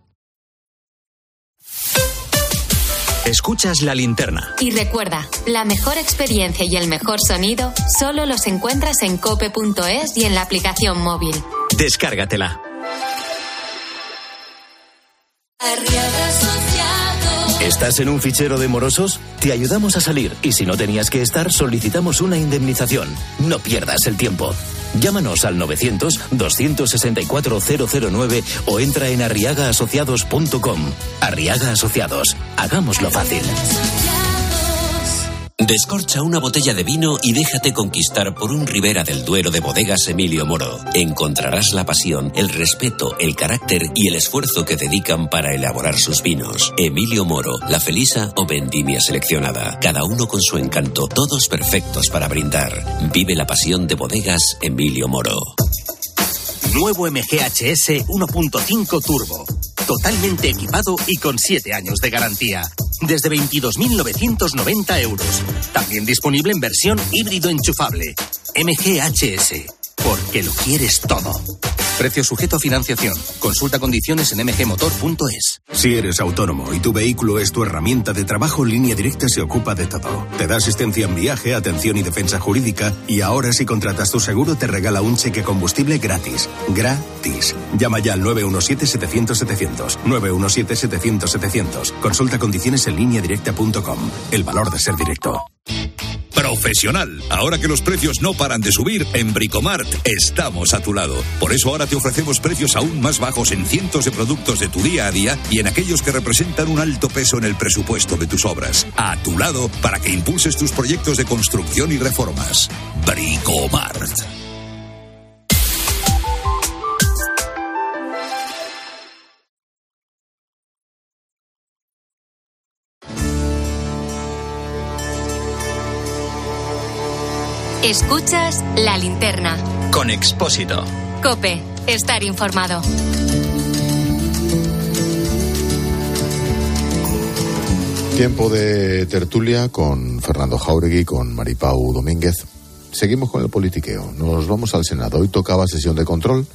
Escuchas la linterna. Y recuerda, la mejor experiencia y el mejor sonido solo los encuentras en cope.es y en la aplicación móvil. Descárgatela. ¿Estás en un fichero de morosos? Te ayudamos a salir y si no tenías que estar, solicitamos una indemnización. No pierdas el tiempo. Llámanos al 900-264-009 o entra en arriagaasociados.com. Arriaga Asociados. Hagámoslo fácil. Descorcha una botella de vino y déjate conquistar por un Ribera del Duero de bodegas Emilio Moro. Encontrarás la pasión, el respeto, el carácter y el esfuerzo que dedican para elaborar sus vinos. Emilio Moro, La Felisa o Vendimia Seleccionada. Cada uno con su encanto, todos perfectos para brindar. Vive la pasión de bodegas Emilio Moro. Nuevo MGHS 1.5 Turbo. Totalmente equipado y con 7 años de garantía. Desde 22.990 euros. También disponible en versión híbrido enchufable. MGHS. Porque lo quieres todo. Precio sujeto a financiación. Consulta condiciones en mgmotor.es. Si eres autónomo y tu vehículo es tu herramienta de trabajo, Línea Directa se ocupa de todo. Te da asistencia en viaje, atención y defensa jurídica y ahora si contratas tu seguro te regala un cheque combustible gratis. Gratis. Llama ya al 917-700-700. 917-700-700. Consulta condiciones en lineadirecta.com. El valor de ser directo. Profesional. Ahora que los precios no paran de subir, en Bricomart estamos a tu lado. Por eso ahora te ofrecemos precios aún más bajos en cientos de productos de tu día a día y en aquellos que representan un alto peso en el presupuesto de tus obras. A tu lado para que impulses tus proyectos de construcción y reformas. Bricomart. Escuchas la linterna. Con Expósito. Cope, estar informado. Tiempo de tertulia con Fernando Jauregui, con Maripau Domínguez. Seguimos con el politiqueo. Nos vamos al Senado. Hoy tocaba sesión de control.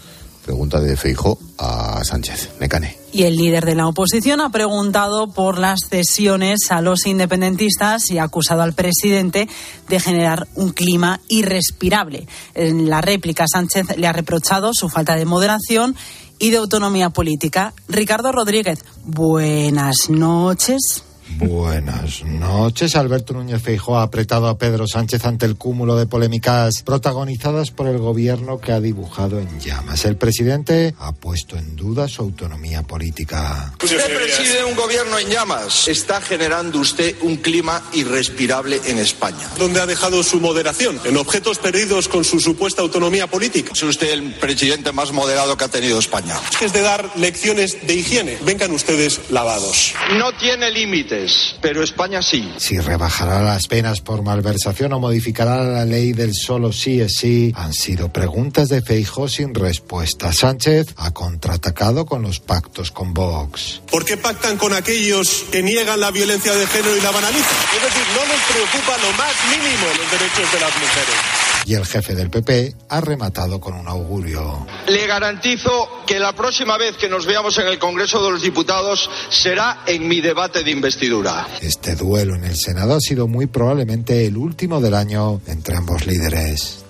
Pregunta de Feijó a Sánchez. Necane. Y el líder de la oposición ha preguntado por las cesiones a los independentistas y ha acusado al presidente de generar un clima irrespirable. En la réplica, Sánchez le ha reprochado su falta de moderación y de autonomía política. Ricardo Rodríguez, buenas noches. Buenas noches. Alberto Núñez Feijóo ha apretado a Pedro Sánchez ante el cúmulo de polémicas protagonizadas por el gobierno que ha dibujado en llamas. El presidente ha puesto en duda su autonomía política. Usted preside un gobierno en llamas. Está generando usted un clima irrespirable en España. ¿Dónde ha dejado su moderación? En objetos perdidos con su supuesta autonomía política. Es usted el presidente más moderado que ha tenido España. Es de dar lecciones de higiene. Vengan ustedes lavados. No tiene límites pero España sí. Si rebajará las penas por malversación o modificará la ley del solo sí es sí, han sido preguntas de Feijóo sin respuesta. Sánchez ha contraatacado con los pactos con Vox. ¿Por qué pactan con aquellos que niegan la violencia de género y la banalizan? Es decir, no les preocupa lo más mínimo los derechos de las mujeres y el jefe del PP ha rematado con un augurio. Le garantizo que la próxima vez que nos veamos en el Congreso de los Diputados será en mi debate de investidura. Este duelo en el Senado ha sido muy probablemente el último del año entre ambos líderes.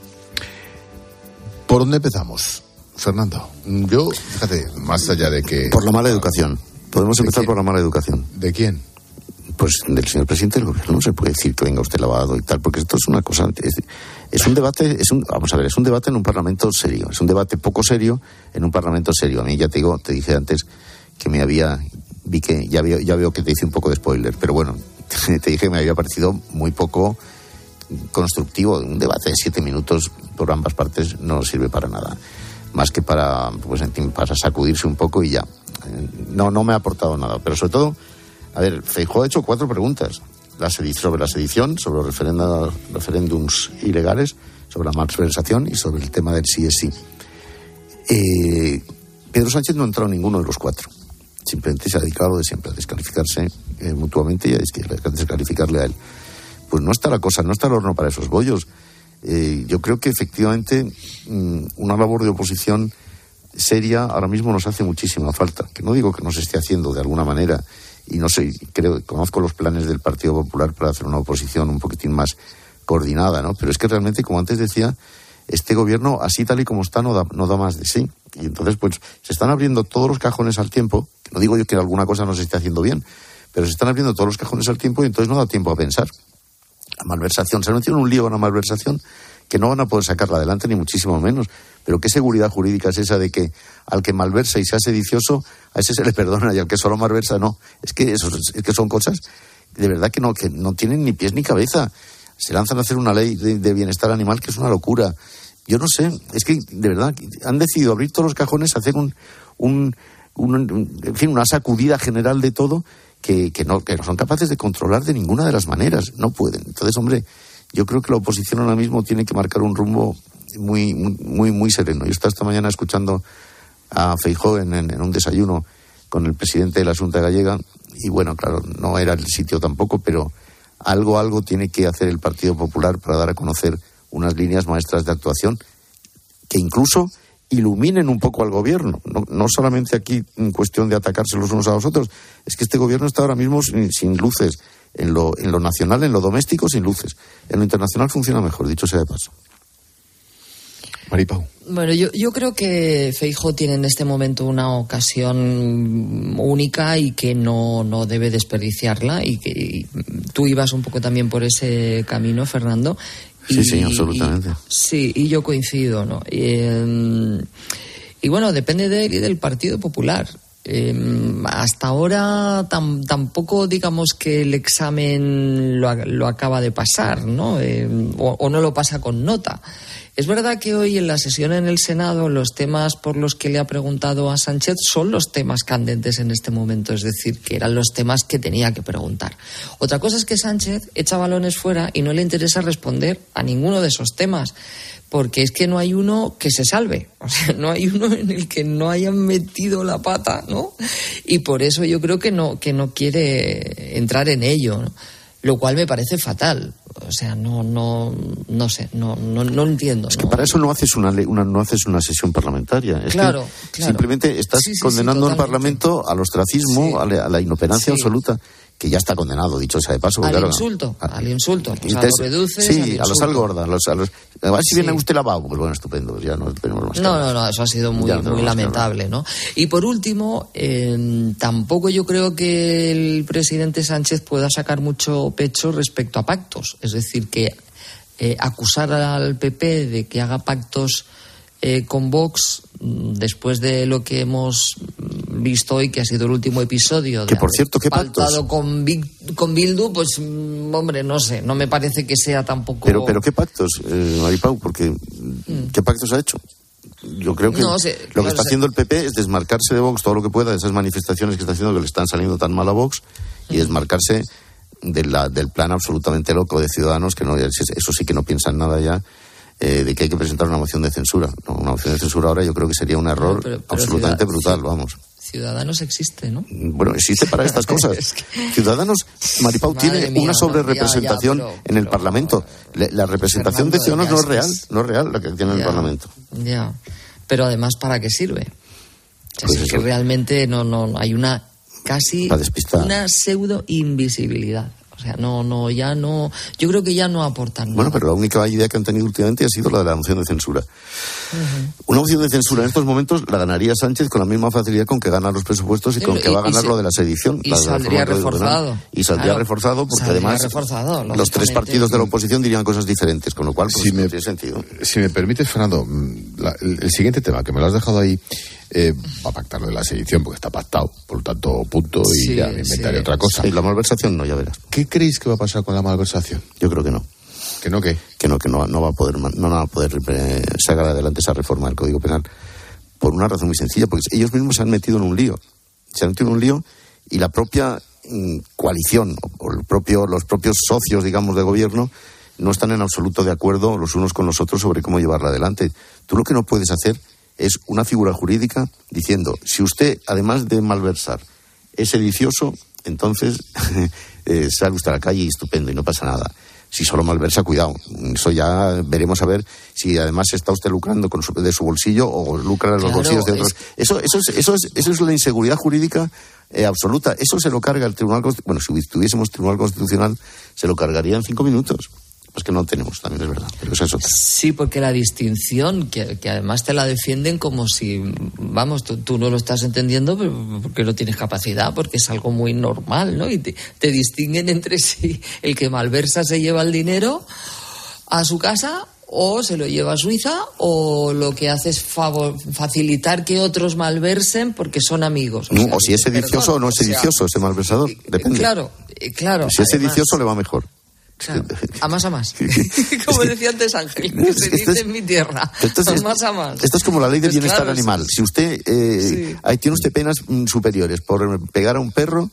¿Por dónde empezamos? Fernando, yo, fíjate, más allá de que... Por la mala educación. Podemos empezar por la mala educación. ¿De quién? Pues del señor presidente del gobierno. No se puede decir que venga usted lavado y tal, porque esto es una cosa... Es un debate, es un, vamos a ver, es un debate en un parlamento serio, es un debate poco serio en un parlamento serio. A mí ya te digo, te dije antes que me había, vi que ya veo, ya veo que te hice un poco de spoiler, pero bueno, te dije que me había parecido muy poco constructivo. Un debate de siete minutos por ambas partes no sirve para nada, más que para, pues, para sacudirse un poco y ya. No, no me ha aportado nada, pero sobre todo, a ver, Feijóo ha hecho cuatro preguntas sobre la sedición, sobre los referéndums ilegales, sobre la malversación y sobre el tema del sí es sí. Eh, Pedro Sánchez no ha entrado en ninguno de los cuatro. Simplemente se ha dedicado de siempre a descalificarse eh, mutuamente y a descalificarle a él. Pues no está la cosa, no está el horno para esos bollos. Eh, yo creo que efectivamente mm, una labor de oposición seria ahora mismo nos hace muchísima falta. Que no digo que no se esté haciendo de alguna manera y no sé, creo, conozco los planes del Partido Popular para hacer una oposición un poquitín más coordinada, ¿no? Pero es que realmente, como antes decía, este gobierno, así tal y como está, no da, no da más de sí. Y entonces, pues, se están abriendo todos los cajones al tiempo, no digo yo que alguna cosa no se esté haciendo bien, pero se están abriendo todos los cajones al tiempo y entonces no da tiempo a pensar. La malversación, se han metido un lío la malversación que no van a poder sacarla adelante, ni muchísimo menos. Pero qué seguridad jurídica es esa de que al que malversa y sea sedicioso, a ese se le perdona y al que solo malversa no. Es que, eso, es que son cosas de verdad que no, que no tienen ni pies ni cabeza. Se lanzan a hacer una ley de, bienestar animal que es una locura. Yo no sé, es que de verdad han decidido abrir todos los cajones, hacer un, un, en fin, una sacudida general de todo que, que, no, que no son capaces de controlar de ninguna de las maneras. No pueden. Entonces, hombre, yo creo que la oposición ahora mismo tiene que marcar un rumbo muy, muy, muy sereno. Yo estaba esta mañana escuchando a Feijó en, un desayuno con el presidente de la Junta Gallega y bueno, claro, no era el sitio tampoco, pero algo, algo tiene que hacer el Partido Popular para dar a conocer unas líneas maestras de actuación que incluso iluminen un poco al gobierno. No, no, solamente aquí en cuestión de atacarse los unos a los otros, es que este gobierno está ahora mismo sin, luces. En lo, en lo nacional, en lo doméstico, sin luces. En lo internacional funciona mejor, dicho sea de paso. Maripau. Bueno, yo, yo creo que Feijo tiene en este momento una ocasión única y que no, no debe desperdiciarla y que tú ibas un poco también por ese camino, Fernando. Sí, sí, absolutamente. sí, y yo coincido, ¿no? Y, em, bueno, depende del Partido Popular. Em, hasta ahora tampoco digamos que el examen lo, lo acaba de pasar, ¿no? Em, o, no lo pasa con nota. Es verdad que hoy en la sesión en el Senado los temas por los que le ha preguntado a Sánchez son los temas candentes en este momento, es decir, que eran los temas que tenía que preguntar. Otra cosa es que Sánchez echa balones fuera y no le interesa responder a ninguno de esos temas porque es que no hay uno que se salve, o sea, no hay uno en el que no hayan metido la pata, ¿no? Y por eso yo creo que no que no quiere entrar en ello, lo cual me parece fatal. O sea, no, no, no sé, no, no, no entiendo. Es que para eso no haces una, una, no haces una sesión parlamentaria. Es claro, Simplemente estás condenando al Parlamento al ostracismo, a la, inoperancia absoluta. Que ya está condenado, dicho sea de paso. Al claro, insulto, al insulto. O sea, lo reduces sí, al a los algordas, a los, a los, a ver si Sí. viene usted lavado. Pues bueno, estupendo, ya no tenemos más. No, no, no, eso ha sido muy, lamentable, ¿no? Y por último, eh, tampoco yo creo que el presidente Sánchez pueda sacar mucho pecho respecto a pactos. Es decir, que eh, acusar al PP de que haga pactos eh, con Vox mm, después de lo que hemos mm, visto hoy, que ha sido el último episodio. de Que, por cierto, ¿qué pactos? con, Vic- con Bildu, pues, mm, hombre, no sé, no me parece que sea tampoco... Pero, pero ¿qué pactos, eh, Maripau? Porque, ¿qué pactos ha hecho? Yo creo que. No, lo que está haciendo el PP es desmarcarse de Vox todo lo que pueda, de esas manifestaciones que está haciendo que le están saliendo tan mal a Vox, y desmarcarse de la, del plan absolutamente loco de Ciudadanos, que no, eso sí que no piensan nada ya, eh, de que hay que presentar una moción de censura. No, una moción de censura ahora yo creo que sería un error pero- pero absolutamente brutal, vamos. Ciudadanos existe, ¿no? Bueno, existe para estas cosas. Ciudadanos, Maripau Madre tiene mía, una ya, sobrerepresentación ya, en el Parlamento. La representación de Ciudadanos ya no es real, no es real la que tiene en el Ya. Parlamento. Ya. Pero además, ¿para qué sirve? O sea, Pues es que realmente no, no, hay una casi una pseudo invisibilidad. Sea, no, no, ya no. Yo creo que ya no aportan Bueno, nada. pero la única idea que han tenido últimamente ha sido la de la moción de censura. Una moción de censura en estos momentos la ganaría Sánchez con la misma facilidad con que gana los presupuestos y con que va a ganar lo de la sedición. y la de la saldría Penal. reforzado. Y saldría Claro, reforzado porque saldría además reforzado, los tres partidos de la oposición dirían cosas diferentes, con lo cual pues, Si me- no tiene sentido. Si me permites, Fernando, mm, la- el, el siguiente tema que me lo has dejado ahí eh, va a pactar lo de la sedición porque está pactado, por lo tanto, punto y Sí, ya me inventaré sí. otra cosa. Sí, la malversación no, ya verás. ¿Qué creéis que va a pasar con la malversación? Yo creo que no. ¿Que no qué? Que no, que no, no va a poder, no va a poder eh, sacar adelante esa reforma del Código Penal por una razón muy sencilla, porque ellos mismos se han metido en un lío. Se han metido en un lío y la propia mm, coalición o, o el propio, los propios socios, digamos, de gobierno no están en absoluto de acuerdo los unos con los otros sobre cómo llevarla adelante. Tú lo que no puedes hacer es una figura jurídica diciendo, si usted, además de malversar, es sedicioso, entonces eh, sale usted a la calle y estupendo y no pasa nada. Si solo malversa, cuidado. Eso ya veremos a ver si además está usted lucrando con su- de su bolsillo o lucra de los Claro, bolsillos de es- otros. Eso, eso, es, eso, es, eso es la inseguridad jurídica eh, absoluta. Eso se lo carga el Tribunal Constitucional. Bueno, si tuviésemos Tribunal Constitucional, se lo cargaría en cinco minutos. Pues que no tenemos, también es verdad. Pero es. Sí, porque la distinción, que, que además te la defienden como si, vamos, tú, tú no lo estás entendiendo porque no tienes capacidad, porque es algo muy normal, ¿no? Y te, te distinguen entre sí. El que malversa se lleva el dinero a su casa o se lo lleva a Suiza o lo que hace es favor- facilitar que otros malversen porque son amigos. No, sea, o si es perdón, sedicioso o no es o sea, sedicioso ese malversador. Depende. Claro, eh, claro. si es sedicioso, le va mejor. Claro, a más a más. Como decía antes Ángel, que se dice es- en mi tierra. Esto es, a más a más. esto es como la ley de Pues bienestar claro, animal. sí. Si usted eh, Sí. ahí tiene usted penas mm, superiores por pegar a un perro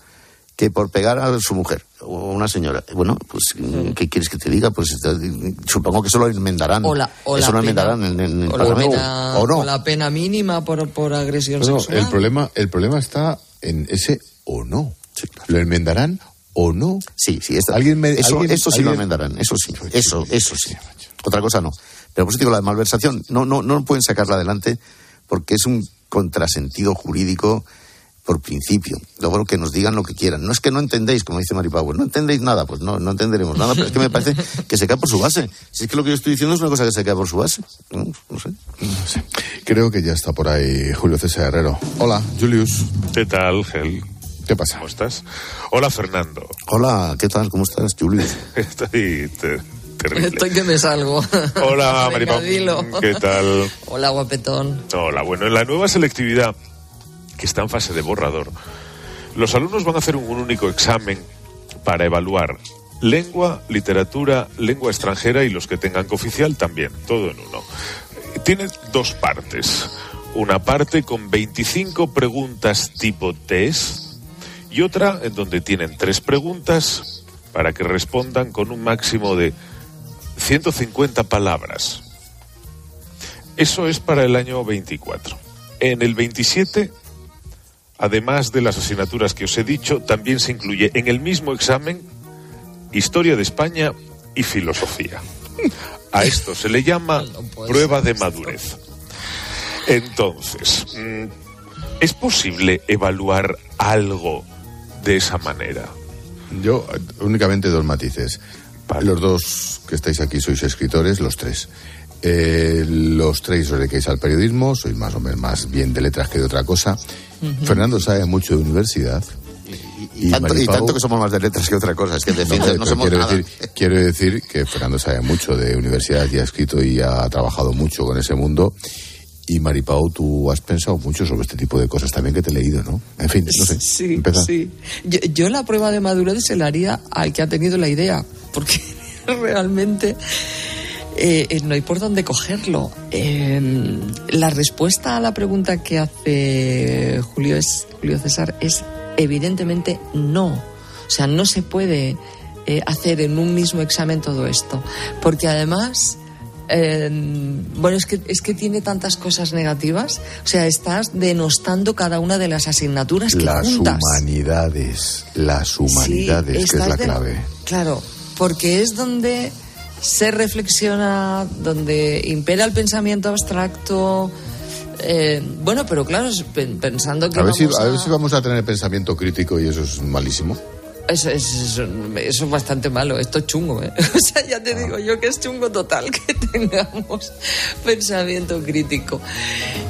que por pegar a su mujer o a una señora. Bueno, pues mm, ¿qué quieres que te diga? Pues eh, supongo que eso lo enmendarán. O la, o eso la lo pena- enmendarán en, en el o la Parlamento. pena, o no. o la pena mínima por, por agresión No, sexual. el problema, el problema está en ese o no. ¿Lo enmendarán o no? Sí, sí. esto- ¿Alguien me- eso, alguien- eso sí lo enmendarán. Eso sí. Eso, eso sí. Otra cosa no. Pero por eso digo, la de malversación no, no, no pueden sacarla adelante porque es un contrasentido jurídico por principio. Luego que nos digan lo que quieran. No es que no entendéis, como dice Mari Power, no entendéis nada, pues no, no entenderemos nada, pero es que me parece que se cae por su base. Si es que lo que yo estoy diciendo es una cosa que se cae por su base. No, no sé. No sé. Creo que ya está por ahí Julio César Herrero. Hola, Julius. ¿Qué tal, Gel? ¿Qué pasa? ¿Cómo estás? Hola, Fernando. Hola, ¿qué tal? ¿Cómo estás, Julius? Estoy te- terrible. Estoy que me salgo. Hola, dilo. ¿Qué tal? Hola, guapetón. Hola, bueno, en la nueva selectividad, que está en fase de borrador, los alumnos van a hacer un único examen para evaluar lengua, literatura, lengua extranjera y los que tengan cooficial también, todo en uno. Tiene dos partes. Una parte con 25 preguntas tipo test y otra en donde tienen tres preguntas para que respondan con un máximo de 150 palabras. Eso es para el año 24. En el 27, además de las asignaturas que os he dicho, también se incluye en el mismo examen Historia de España y Filosofía. A esto se le llama prueba de madurez. Entonces, mm, ¿es posible evaluar algo de esa manera? Yo, únicamente dos matices. Los dos que estáis aquí sois escritores, los tres. Eh, los tres os dediquáis al periodismo, sois más o menos más bien de letras que de otra cosa. Fernando sabe mucho de universidad. Y, tanto, y tanto que somos más de letras que otra cosa, es que de No, somos quiero, nada. decir, quiero decir que Fernando sabe mucho de universidad y ha escrito y ha trabajado mucho con ese mundo. Y Maripau, tú has pensado mucho sobre este tipo de cosas también que te he leído, ¿no? En fin, no sé. Sí, sí. Yo, yo la prueba de madurez se la haría al que ha tenido la idea, porque realmente eh, eh, no hay por dónde cogerlo. Eh, la respuesta a la pregunta que hace Julio, es, Julio César es evidentemente no. O sea, no se puede eh, hacer en un mismo examen todo esto, porque además... Eh, bueno, es que, es que tiene tantas cosas negativas. O sea, estás denostando cada una de las asignaturas que Las juntas. humanidades, las humanidades, que es la de- clave. Claro, porque es donde se reflexiona, donde impera el pensamiento abstracto. eh, bueno, pero claro, pensando que A ver, si, a ver si vamos a tener pensamiento crítico y eso es malísimo. Eso, eso- eso- eso es bastante malo, esto es chungo, ¿eh? O sea, ya te digo yo que es chungo total que tengamos pensamiento crítico.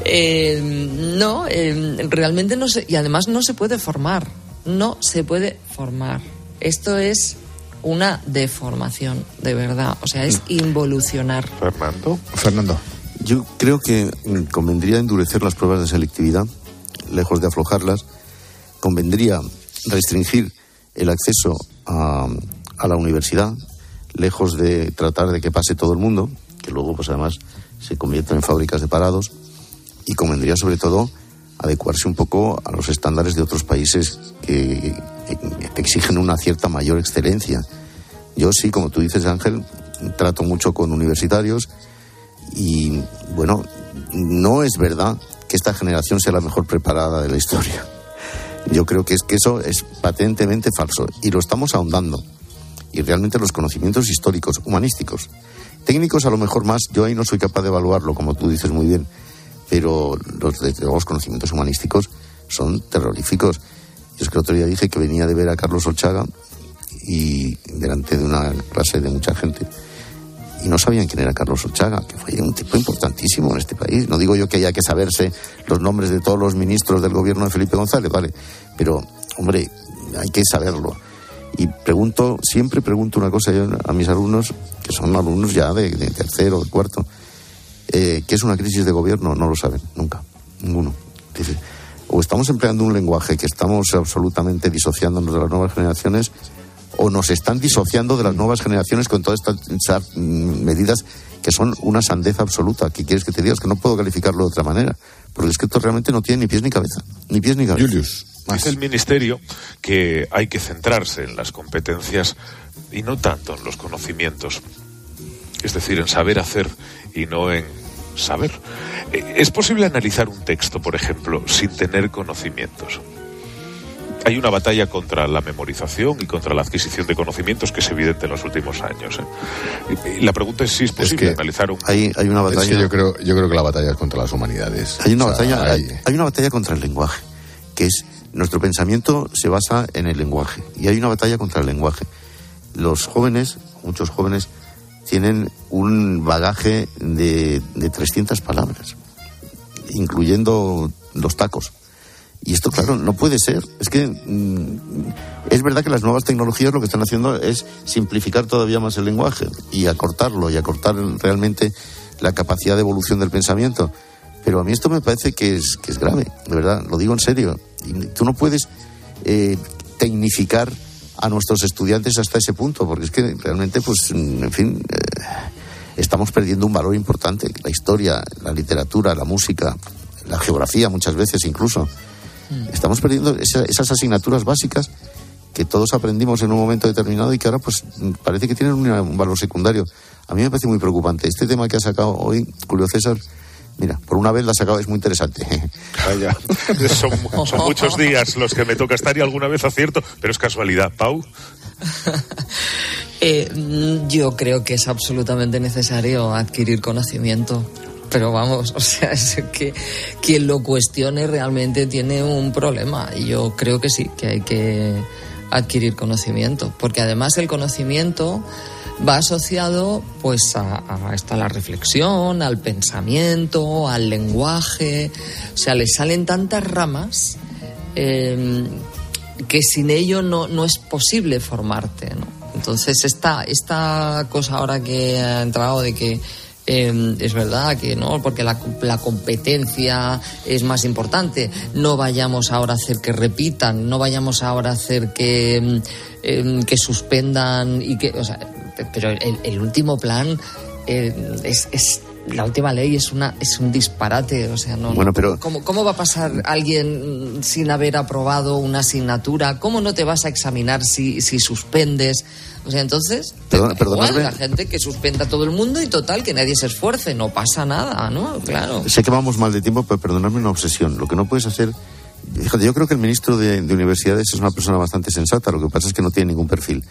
Eh, no, eh, realmente no se, y además no se puede formar, no se puede formar. Esto es una deformación, de verdad, o sea, es involucionar. Fernando. Fernando. Yo creo que mm, convendría endurecer las pruebas de selectividad, lejos de aflojarlas. Convendría restringir el acceso a, la universidad, lejos de tratar de que pase todo el mundo, que luego, pues además, se conviertan en fábricas de parados. Y convendría, sobre todo, adecuarse un poco a los estándares de otros países que- que exigen una cierta mayor excelencia. Yo sí, como tú dices, Ángel, trato mucho con universitarios y bueno, no es verdad que esta generación sea la mejor preparada de la historia. Yo creo que es que eso es patentemente falso y lo estamos ahondando. Y realmente los conocimientos históricos, humanísticos, técnicos a lo mejor más, yo ahí no soy capaz de evaluarlo, como tú dices muy bien, pero los, los conocimientos humanísticos son terroríficos. Yo es que el otro día dije que venía de ver a Carlos Olchaga y delante de una clase de mucha gente y no sabían quién era Carlos Olchaga, que fue un tipo importantísimo en este país. No digo yo que haya que saberse los nombres de todos los ministros del gobierno de Felipe González, vale, pero hombre, hay que saberlo. Y pregunto, siempre pregunto una cosa yo a mis alumnos, que son alumnos ya de, de tercero, de cuarto, eh, ¿qué es una crisis de gobierno? No lo saben, nunca, ninguno. Dice, o estamos empleando un lenguaje que estamos absolutamente disociándonos de las nuevas generaciones, o nos están disociando de las nuevas generaciones con todas estas mm, medidas que son una sandez absoluta. ¿Qué quieres que te digas? Que no puedo calificarlo de otra manera. Porque es que esto realmente no tiene ni pies ni cabeza. Ni pies ni cabeza. Julius. Dice el Ministerio que hay que centrarse en las competencias y no tanto en los conocimientos. Es decir, en saber hacer y no en saber. Eh, ¿Es posible analizar un texto, por ejemplo, sin tener conocimientos? Hay una batalla contra la memorización y contra la adquisición de conocimientos que es evidente en los últimos años. ¿eh? Y- y la pregunta es si es posible que analizar un... Hay, hay una Es batalla. que yo creo, yo creo que la batalla es contra las humanidades. Hay una O sea, batalla, hay, hay- hay una batalla contra el lenguaje, que es nuestro pensamiento se basa en el lenguaje y hay una batalla contra el lenguaje. Los jóvenes, muchos jóvenes, tienen un bagaje de, de 300 palabras, incluyendo los tacos. Y esto, claro, no puede ser. Es que mm, es verdad que las nuevas tecnologías lo que están haciendo es simplificar todavía más el lenguaje y acortarlo y acortar realmente la capacidad de evolución del pensamiento. Pero a mí esto me parece que es, que es grave, de verdad, lo digo en serio. Y tú no puedes eh, tecnificar a nuestros estudiantes hasta ese punto, porque es que realmente, pues, en fin, eh, estamos perdiendo un valor importante. La historia, la literatura, la música, la geografía muchas veces incluso. Estamos perdiendo esa- esas asignaturas básicas que todos aprendimos en un momento determinado y que ahora pues parece que tienen un valor secundario. A mí me parece muy preocupante. Este tema que ha sacado hoy Julio César, mira, por una vez la ha sacado, es muy interesante. Vaya, son, son muchos días los que me toca estar y alguna vez acierto, pero es casualidad. Pau, Eh, yo creo que es absolutamente necesario adquirir conocimiento. Pero vamos, o sea, es que quien lo cuestione realmente tiene un problema. Y yo creo que sí, que hay que adquirir conocimiento, porque además el conocimiento va asociado pues a, a, la reflexión, al pensamiento, al lenguaje, o sea, le salen tantas ramas eh, que sin ello no, no es posible formarte. Entonces esta, esta cosa ahora que ha entrado de que eh, es verdad que no, porque la, la, competencia es más importante. No vayamos ahora a hacer que repitan, no vayamos ahora a hacer que, eh, que suspendan y que, o sea, pero el, el último plan eh, es, es la última ley es una es un disparate o sea no, bueno, pero... ¿cómo, ¿cómo va a pasar alguien sin haber aprobado una asignatura cómo no te vas a examinar si, si suspendes o sea entonces Perdón, igual, la gente que suspenda a todo el mundo y total que nadie se esfuerce no pasa nada no claro. Sé que vamos mal de tiempo pero perdonadme una obsesión. Lo que no puedes hacer Fíjate, yo creo que el ministro de, de universidades es una persona bastante sensata lo que pasa es que no tiene ningún perfil.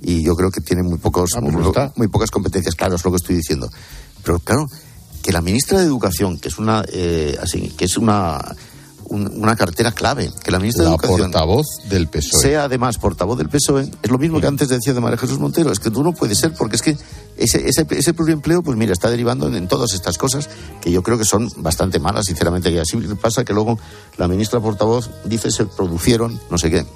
Y yo creo que tiene muy pocos ah, pues muy, muy, pocas competencias claro es lo que estoy diciendo. Pero claro que la ministra de educación que es una eh, así que es una un, una cartera clave que la ministra la de educación portavoz del PSOE sea además portavoz del PSOE es lo mismo que antes decía de María Jesús Montero es que tú no puedes ser porque es que ese, ese, ese pluriempleo pues mira está derivando en, todas estas cosas que yo creo que son bastante malas sinceramente y así pasa que luego la ministra portavoz dice se producieron no sé qué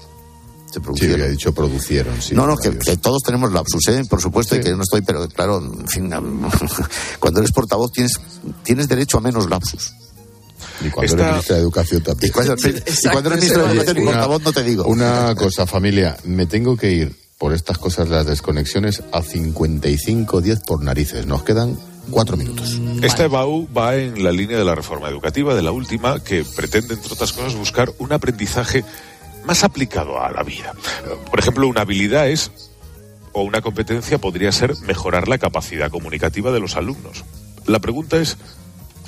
se producieron. Sí, había dicho producieron. Sí, no, no, que, que, todos tenemos lapsus, ¿eh? por supuesto, sí. y que no estoy, pero claro, en fin, cuando eres portavoz tienes, tienes derecho a menos lapsus. Y cuando Esta... eres ministra de Educación también. Y cuando, y cuando eres ministra de Educación y portavoz no te digo. Una cosa, familia, me tengo que ir por estas cosas de las desconexiones a 55-10 por narices. Nos quedan cuatro minutos. Esta EBAU va en la línea de la reforma educativa, de la última, que pretende, entre otras cosas, buscar un aprendizaje más aplicado a la vida. Por ejemplo, una habilidad es, o una competencia podría ser mejorar la capacidad comunicativa de los alumnos. La pregunta es,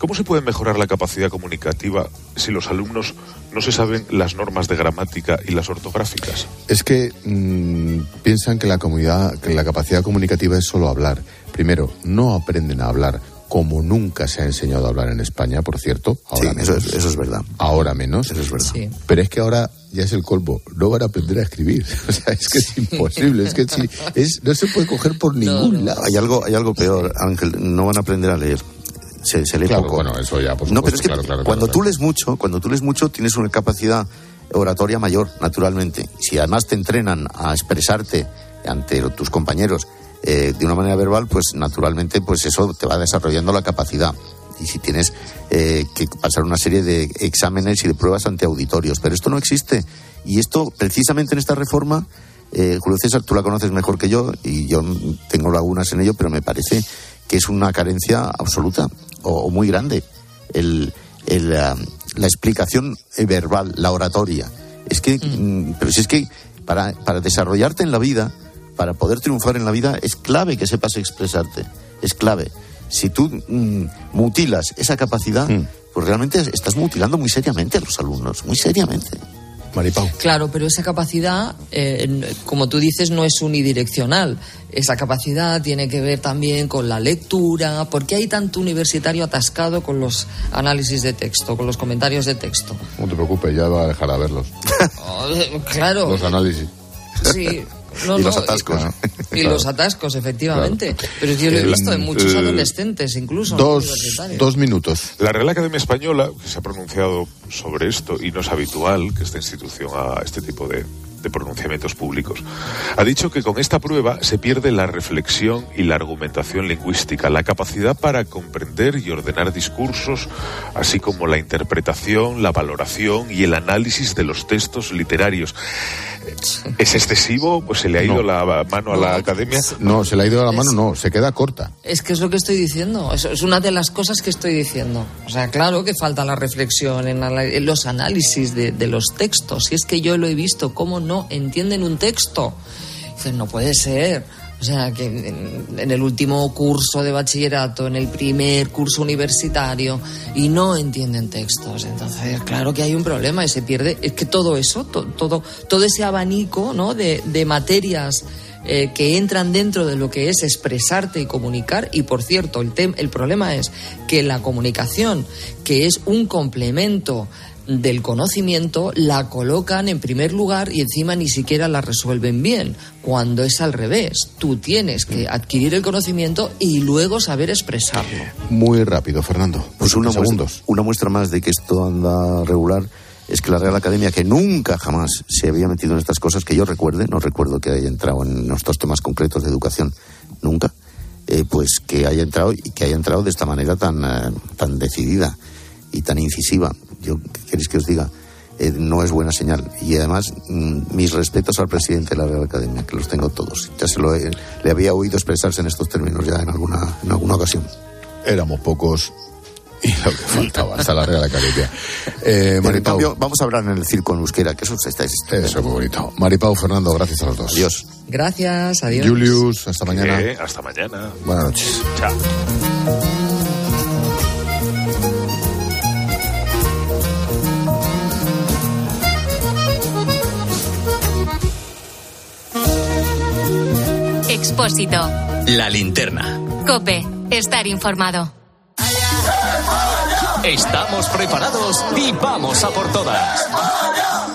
¿cómo se puede mejorar la capacidad comunicativa si los alumnos no se saben las normas de gramática y las ortográficas? Es que mmm, piensan que la, comunidad, que la capacidad comunicativa es solo hablar. Primero, no aprenden a hablar como nunca se ha enseñado a hablar en España, por cierto. Ahora sí, menos. Eso, es, eso es verdad. Ahora menos. Eso es verdad. Sí. Pero es que ahora ya es el colmo. No van a aprender a escribir. O sea, es que es imposible. es que sí, es, no se puede coger por ningún no, no. lado. Hay algo, hay algo peor, Ángel. No van a aprender a leer. Se, se lee claro, poco. Bueno, eso ya, por supuesto, No, pero es que claro, claro, cuando tú lees mucho, cuando tú lees mucho, tienes una capacidad oratoria mayor, naturalmente. Si además te entrenan a expresarte ante tus compañeros eh, de una manera verbal, pues naturalmente pues eso te va desarrollando la capacidad. Y si tienes eh, que pasar una serie de exámenes y de pruebas ante auditorios. Pero esto no existe. Y esto, precisamente en esta reforma, eh, Julio César, tú la conoces mejor que yo y yo tengo lagunas en ello, pero me parece que es una carencia absoluta o, o muy grande. El, el, uh, la explicación verbal, la oratoria. Es que, mm. pero si es que para, para desarrollarte en la vida, para poder triunfar en la vida, es clave que sepas expresarte. Es clave. Si tú mmm, mutilas esa capacidad, mm. pues realmente estás mutilando muy seriamente a los alumnos, muy seriamente. Maripau. Claro, pero esa capacidad, eh, como tú dices, no es unidireccional. Esa capacidad tiene que ver también con la lectura. ¿Por qué hay tanto universitario atascado con los análisis de texto, con los comentarios de texto? No te preocupes, ya va a dejar a verlos. Oh, claro. Los análisis. Sí. No, y no, los atascos. Y, y claro. los atascos, efectivamente. Claro. Pero yo lo he visto en muchos adolescentes, incluso. Dos, dos minutos. La Real Academia Española, que se ha pronunciado sobre esto, y no es habitual que esta institución haga este tipo de, de pronunciamientos públicos. Ha dicho que con esta prueba se pierde la reflexión y la argumentación lingüística, la capacidad para comprender y ordenar discursos, así como la interpretación, la valoración y el análisis de los textos literarios. ¿Es excesivo? Pues se le ha ido no. la mano a la academia. No, se le ha ido la mano, no, se queda corta. Es que es lo que estoy diciendo, es, es una de las cosas que estoy diciendo. O sea, claro que falta la reflexión en, en los análisis de, de, los textos. Si es que yo lo he visto, ¿cómo no entienden un texto? Dicen, no puede ser. O sea, que en, el último curso de bachillerato, en el primer curso universitario, y no entienden textos. Entonces, claro que hay un problema y se pierde. Es que todo eso, to, todo, todo ese abanico ¿no? de, de materias eh, que entran dentro de lo que es expresarte y comunicar. Y por cierto, el, el problema es que la comunicación, que es un complemento del conocimiento la colocan en primer lugar y encima ni siquiera la resuelven bien, cuando es al revés. Tú tienes que adquirir el conocimiento y luego saber expresarlo. Muy rápido, Fernando. Pues una muestra, una muestra más de que esto anda regular es que la Real Academia, que nunca jamás se había metido en estas cosas, que yo recuerde, no recuerdo que haya entrado en estos temas concretos de educación, nunca, eh, pues que haya entrado y que haya entrado de esta manera tan, eh, tan decidida y tan incisiva. Yo, ¿qué queréis que os diga? Eh, no es buena señal. Y además, mm, mis respetos al presidente de la Real Academia, que los tengo todos. Ya se lo le había oído expresarse en estos términos ya en alguna, en alguna ocasión. Éramos pocos y lo que faltaba hasta la Real Academia. Eh, Maripau, vamos a hablar en el circo en euskera, que eso está Eso es muy bonito. Maripau, Fernando, gracias a los dos. Adiós. Gracias, adiós. Julius, hasta mañana. hasta mañana. Buenas noches. Chao. Expósito. La linterna. Cope. Estar informado. Estamos preparados y vamos a por todas.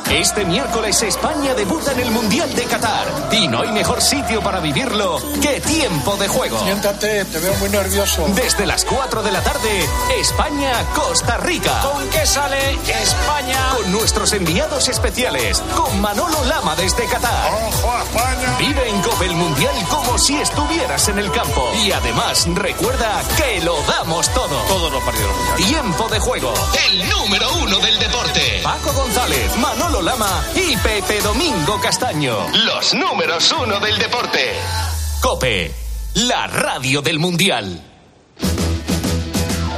Este miércoles España debuta en el Mundial de Qatar y no hay mejor sitio para vivirlo que tiempo de juego. Siéntate, te veo muy nervioso. Desde las 4 de la tarde, España-Costa Rica. ¿Con qué sale España? Con nuestros enviados especiales, con Manolo Lama desde Qatar. ¡Ojo a España! Vive en Copa el Mundial como si estuvieras en el campo. Y además, recuerda que lo damos todo. Todos los partidos Tiempo de juego. El número uno del deporte. Paco González, Manolo Lama y Pepe Domingo Castaño. Los números uno del deporte. Cope, la radio del Mundial.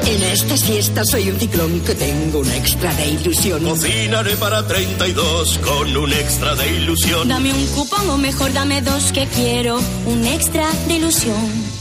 En esta fiesta soy un ciclón que tengo un extra de ilusión. Cocinaré para 32 con un extra de ilusión. Dame un cupón o mejor dame dos que quiero un extra de ilusión.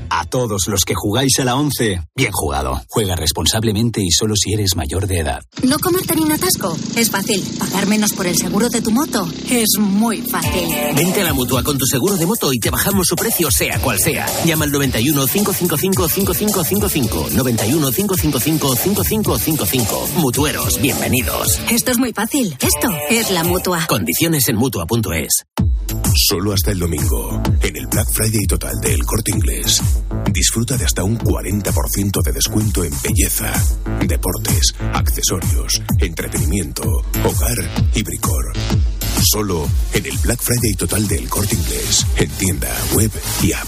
A todos los que jugáis a la 11, bien jugado. Juega responsablemente y solo si eres mayor de edad. ¿No comerte ni un atasco? Es fácil. ¿Pagar menos por el seguro de tu moto? Es muy fácil. Vente a la mutua con tu seguro de moto y te bajamos su precio, sea cual sea. Llama al 91 555 5555. 91 555 5555. Mutueros, bienvenidos. Esto es muy fácil. Esto es la mutua. Condiciones en mutua.es. Solo hasta el domingo, en el Black Friday total del Corte Inglés. Disfruta de hasta un 40% de descuento en belleza, deportes, accesorios, entretenimiento, hogar y bricor. Solo en el Black Friday total del Corte Inglés, en tienda, web y app.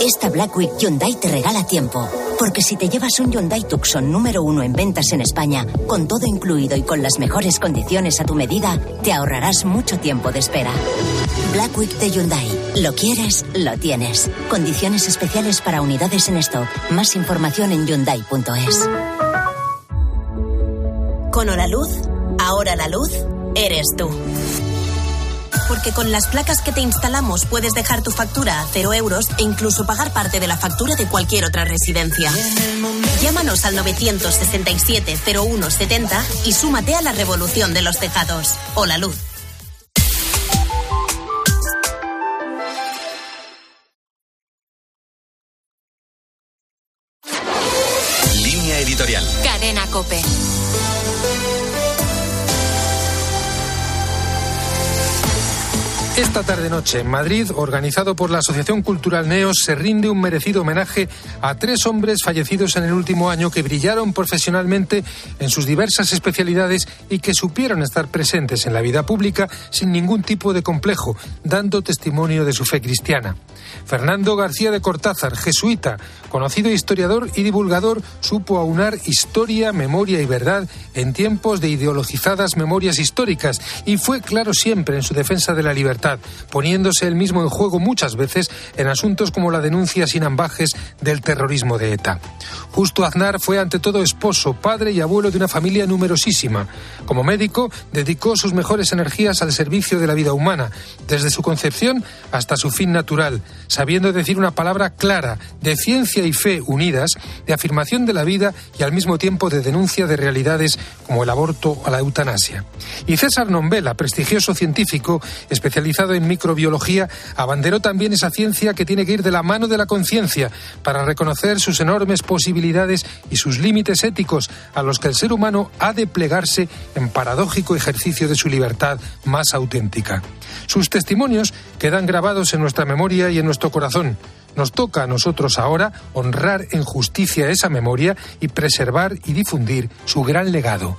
Esta Black Week Hyundai te regala tiempo. Porque si te llevas un Hyundai Tucson número uno en ventas en España, con todo incluido y con las mejores condiciones a tu medida, te ahorrarás mucho tiempo de espera. Black Week de Hyundai. Lo quieres, lo tienes. Condiciones especiales para unidades en stock. Más información en Hyundai.es. Con Hora Luz, ahora la luz eres tú. Porque con las placas que te instalamos puedes dejar tu factura a cero euros e incluso pagar parte de la factura de cualquier otra residencia. Llámanos al 967 0170 y súmate a la revolución de los tejados. O la luz. Esta tarde-noche en Madrid, organizado por la Asociación Cultural Neos, se rinde un merecido homenaje a tres hombres fallecidos en el último año que brillaron profesionalmente en sus diversas especialidades y que supieron estar presentes en la vida pública sin ningún tipo de complejo, dando testimonio de su fe cristiana. Fernando García de Cortázar, jesuita, conocido historiador y divulgador, supo aunar historia, memoria y verdad en tiempos de ideologizadas memorias históricas y fue claro siempre en su defensa de la libertad libertad, poniéndose él mismo en juego muchas veces en asuntos como la denuncia sin ambajes del terrorismo de ETA. Justo Aznar fue ante todo esposo, padre y abuelo de una familia numerosísima. Como médico, dedicó sus mejores energías al servicio de la vida humana, desde su concepción hasta su fin natural, sabiendo decir una palabra clara de ciencia y fe unidas, de afirmación de la vida y al mismo tiempo de denuncia de realidades como el aborto o la eutanasia. Y César Nombela, prestigioso científico especializado en microbiología, abanderó también esa ciencia que tiene que ir de la mano de la conciencia para reconocer sus enormes posibilidades y sus límites éticos a los que el ser humano ha de plegarse en paradójico ejercicio de su libertad más auténtica. Sus testimonios quedan grabados en nuestra memoria y en nuestro corazón. Nos toca a nosotros ahora honrar en justicia esa memoria y preservar y difundir su gran legado.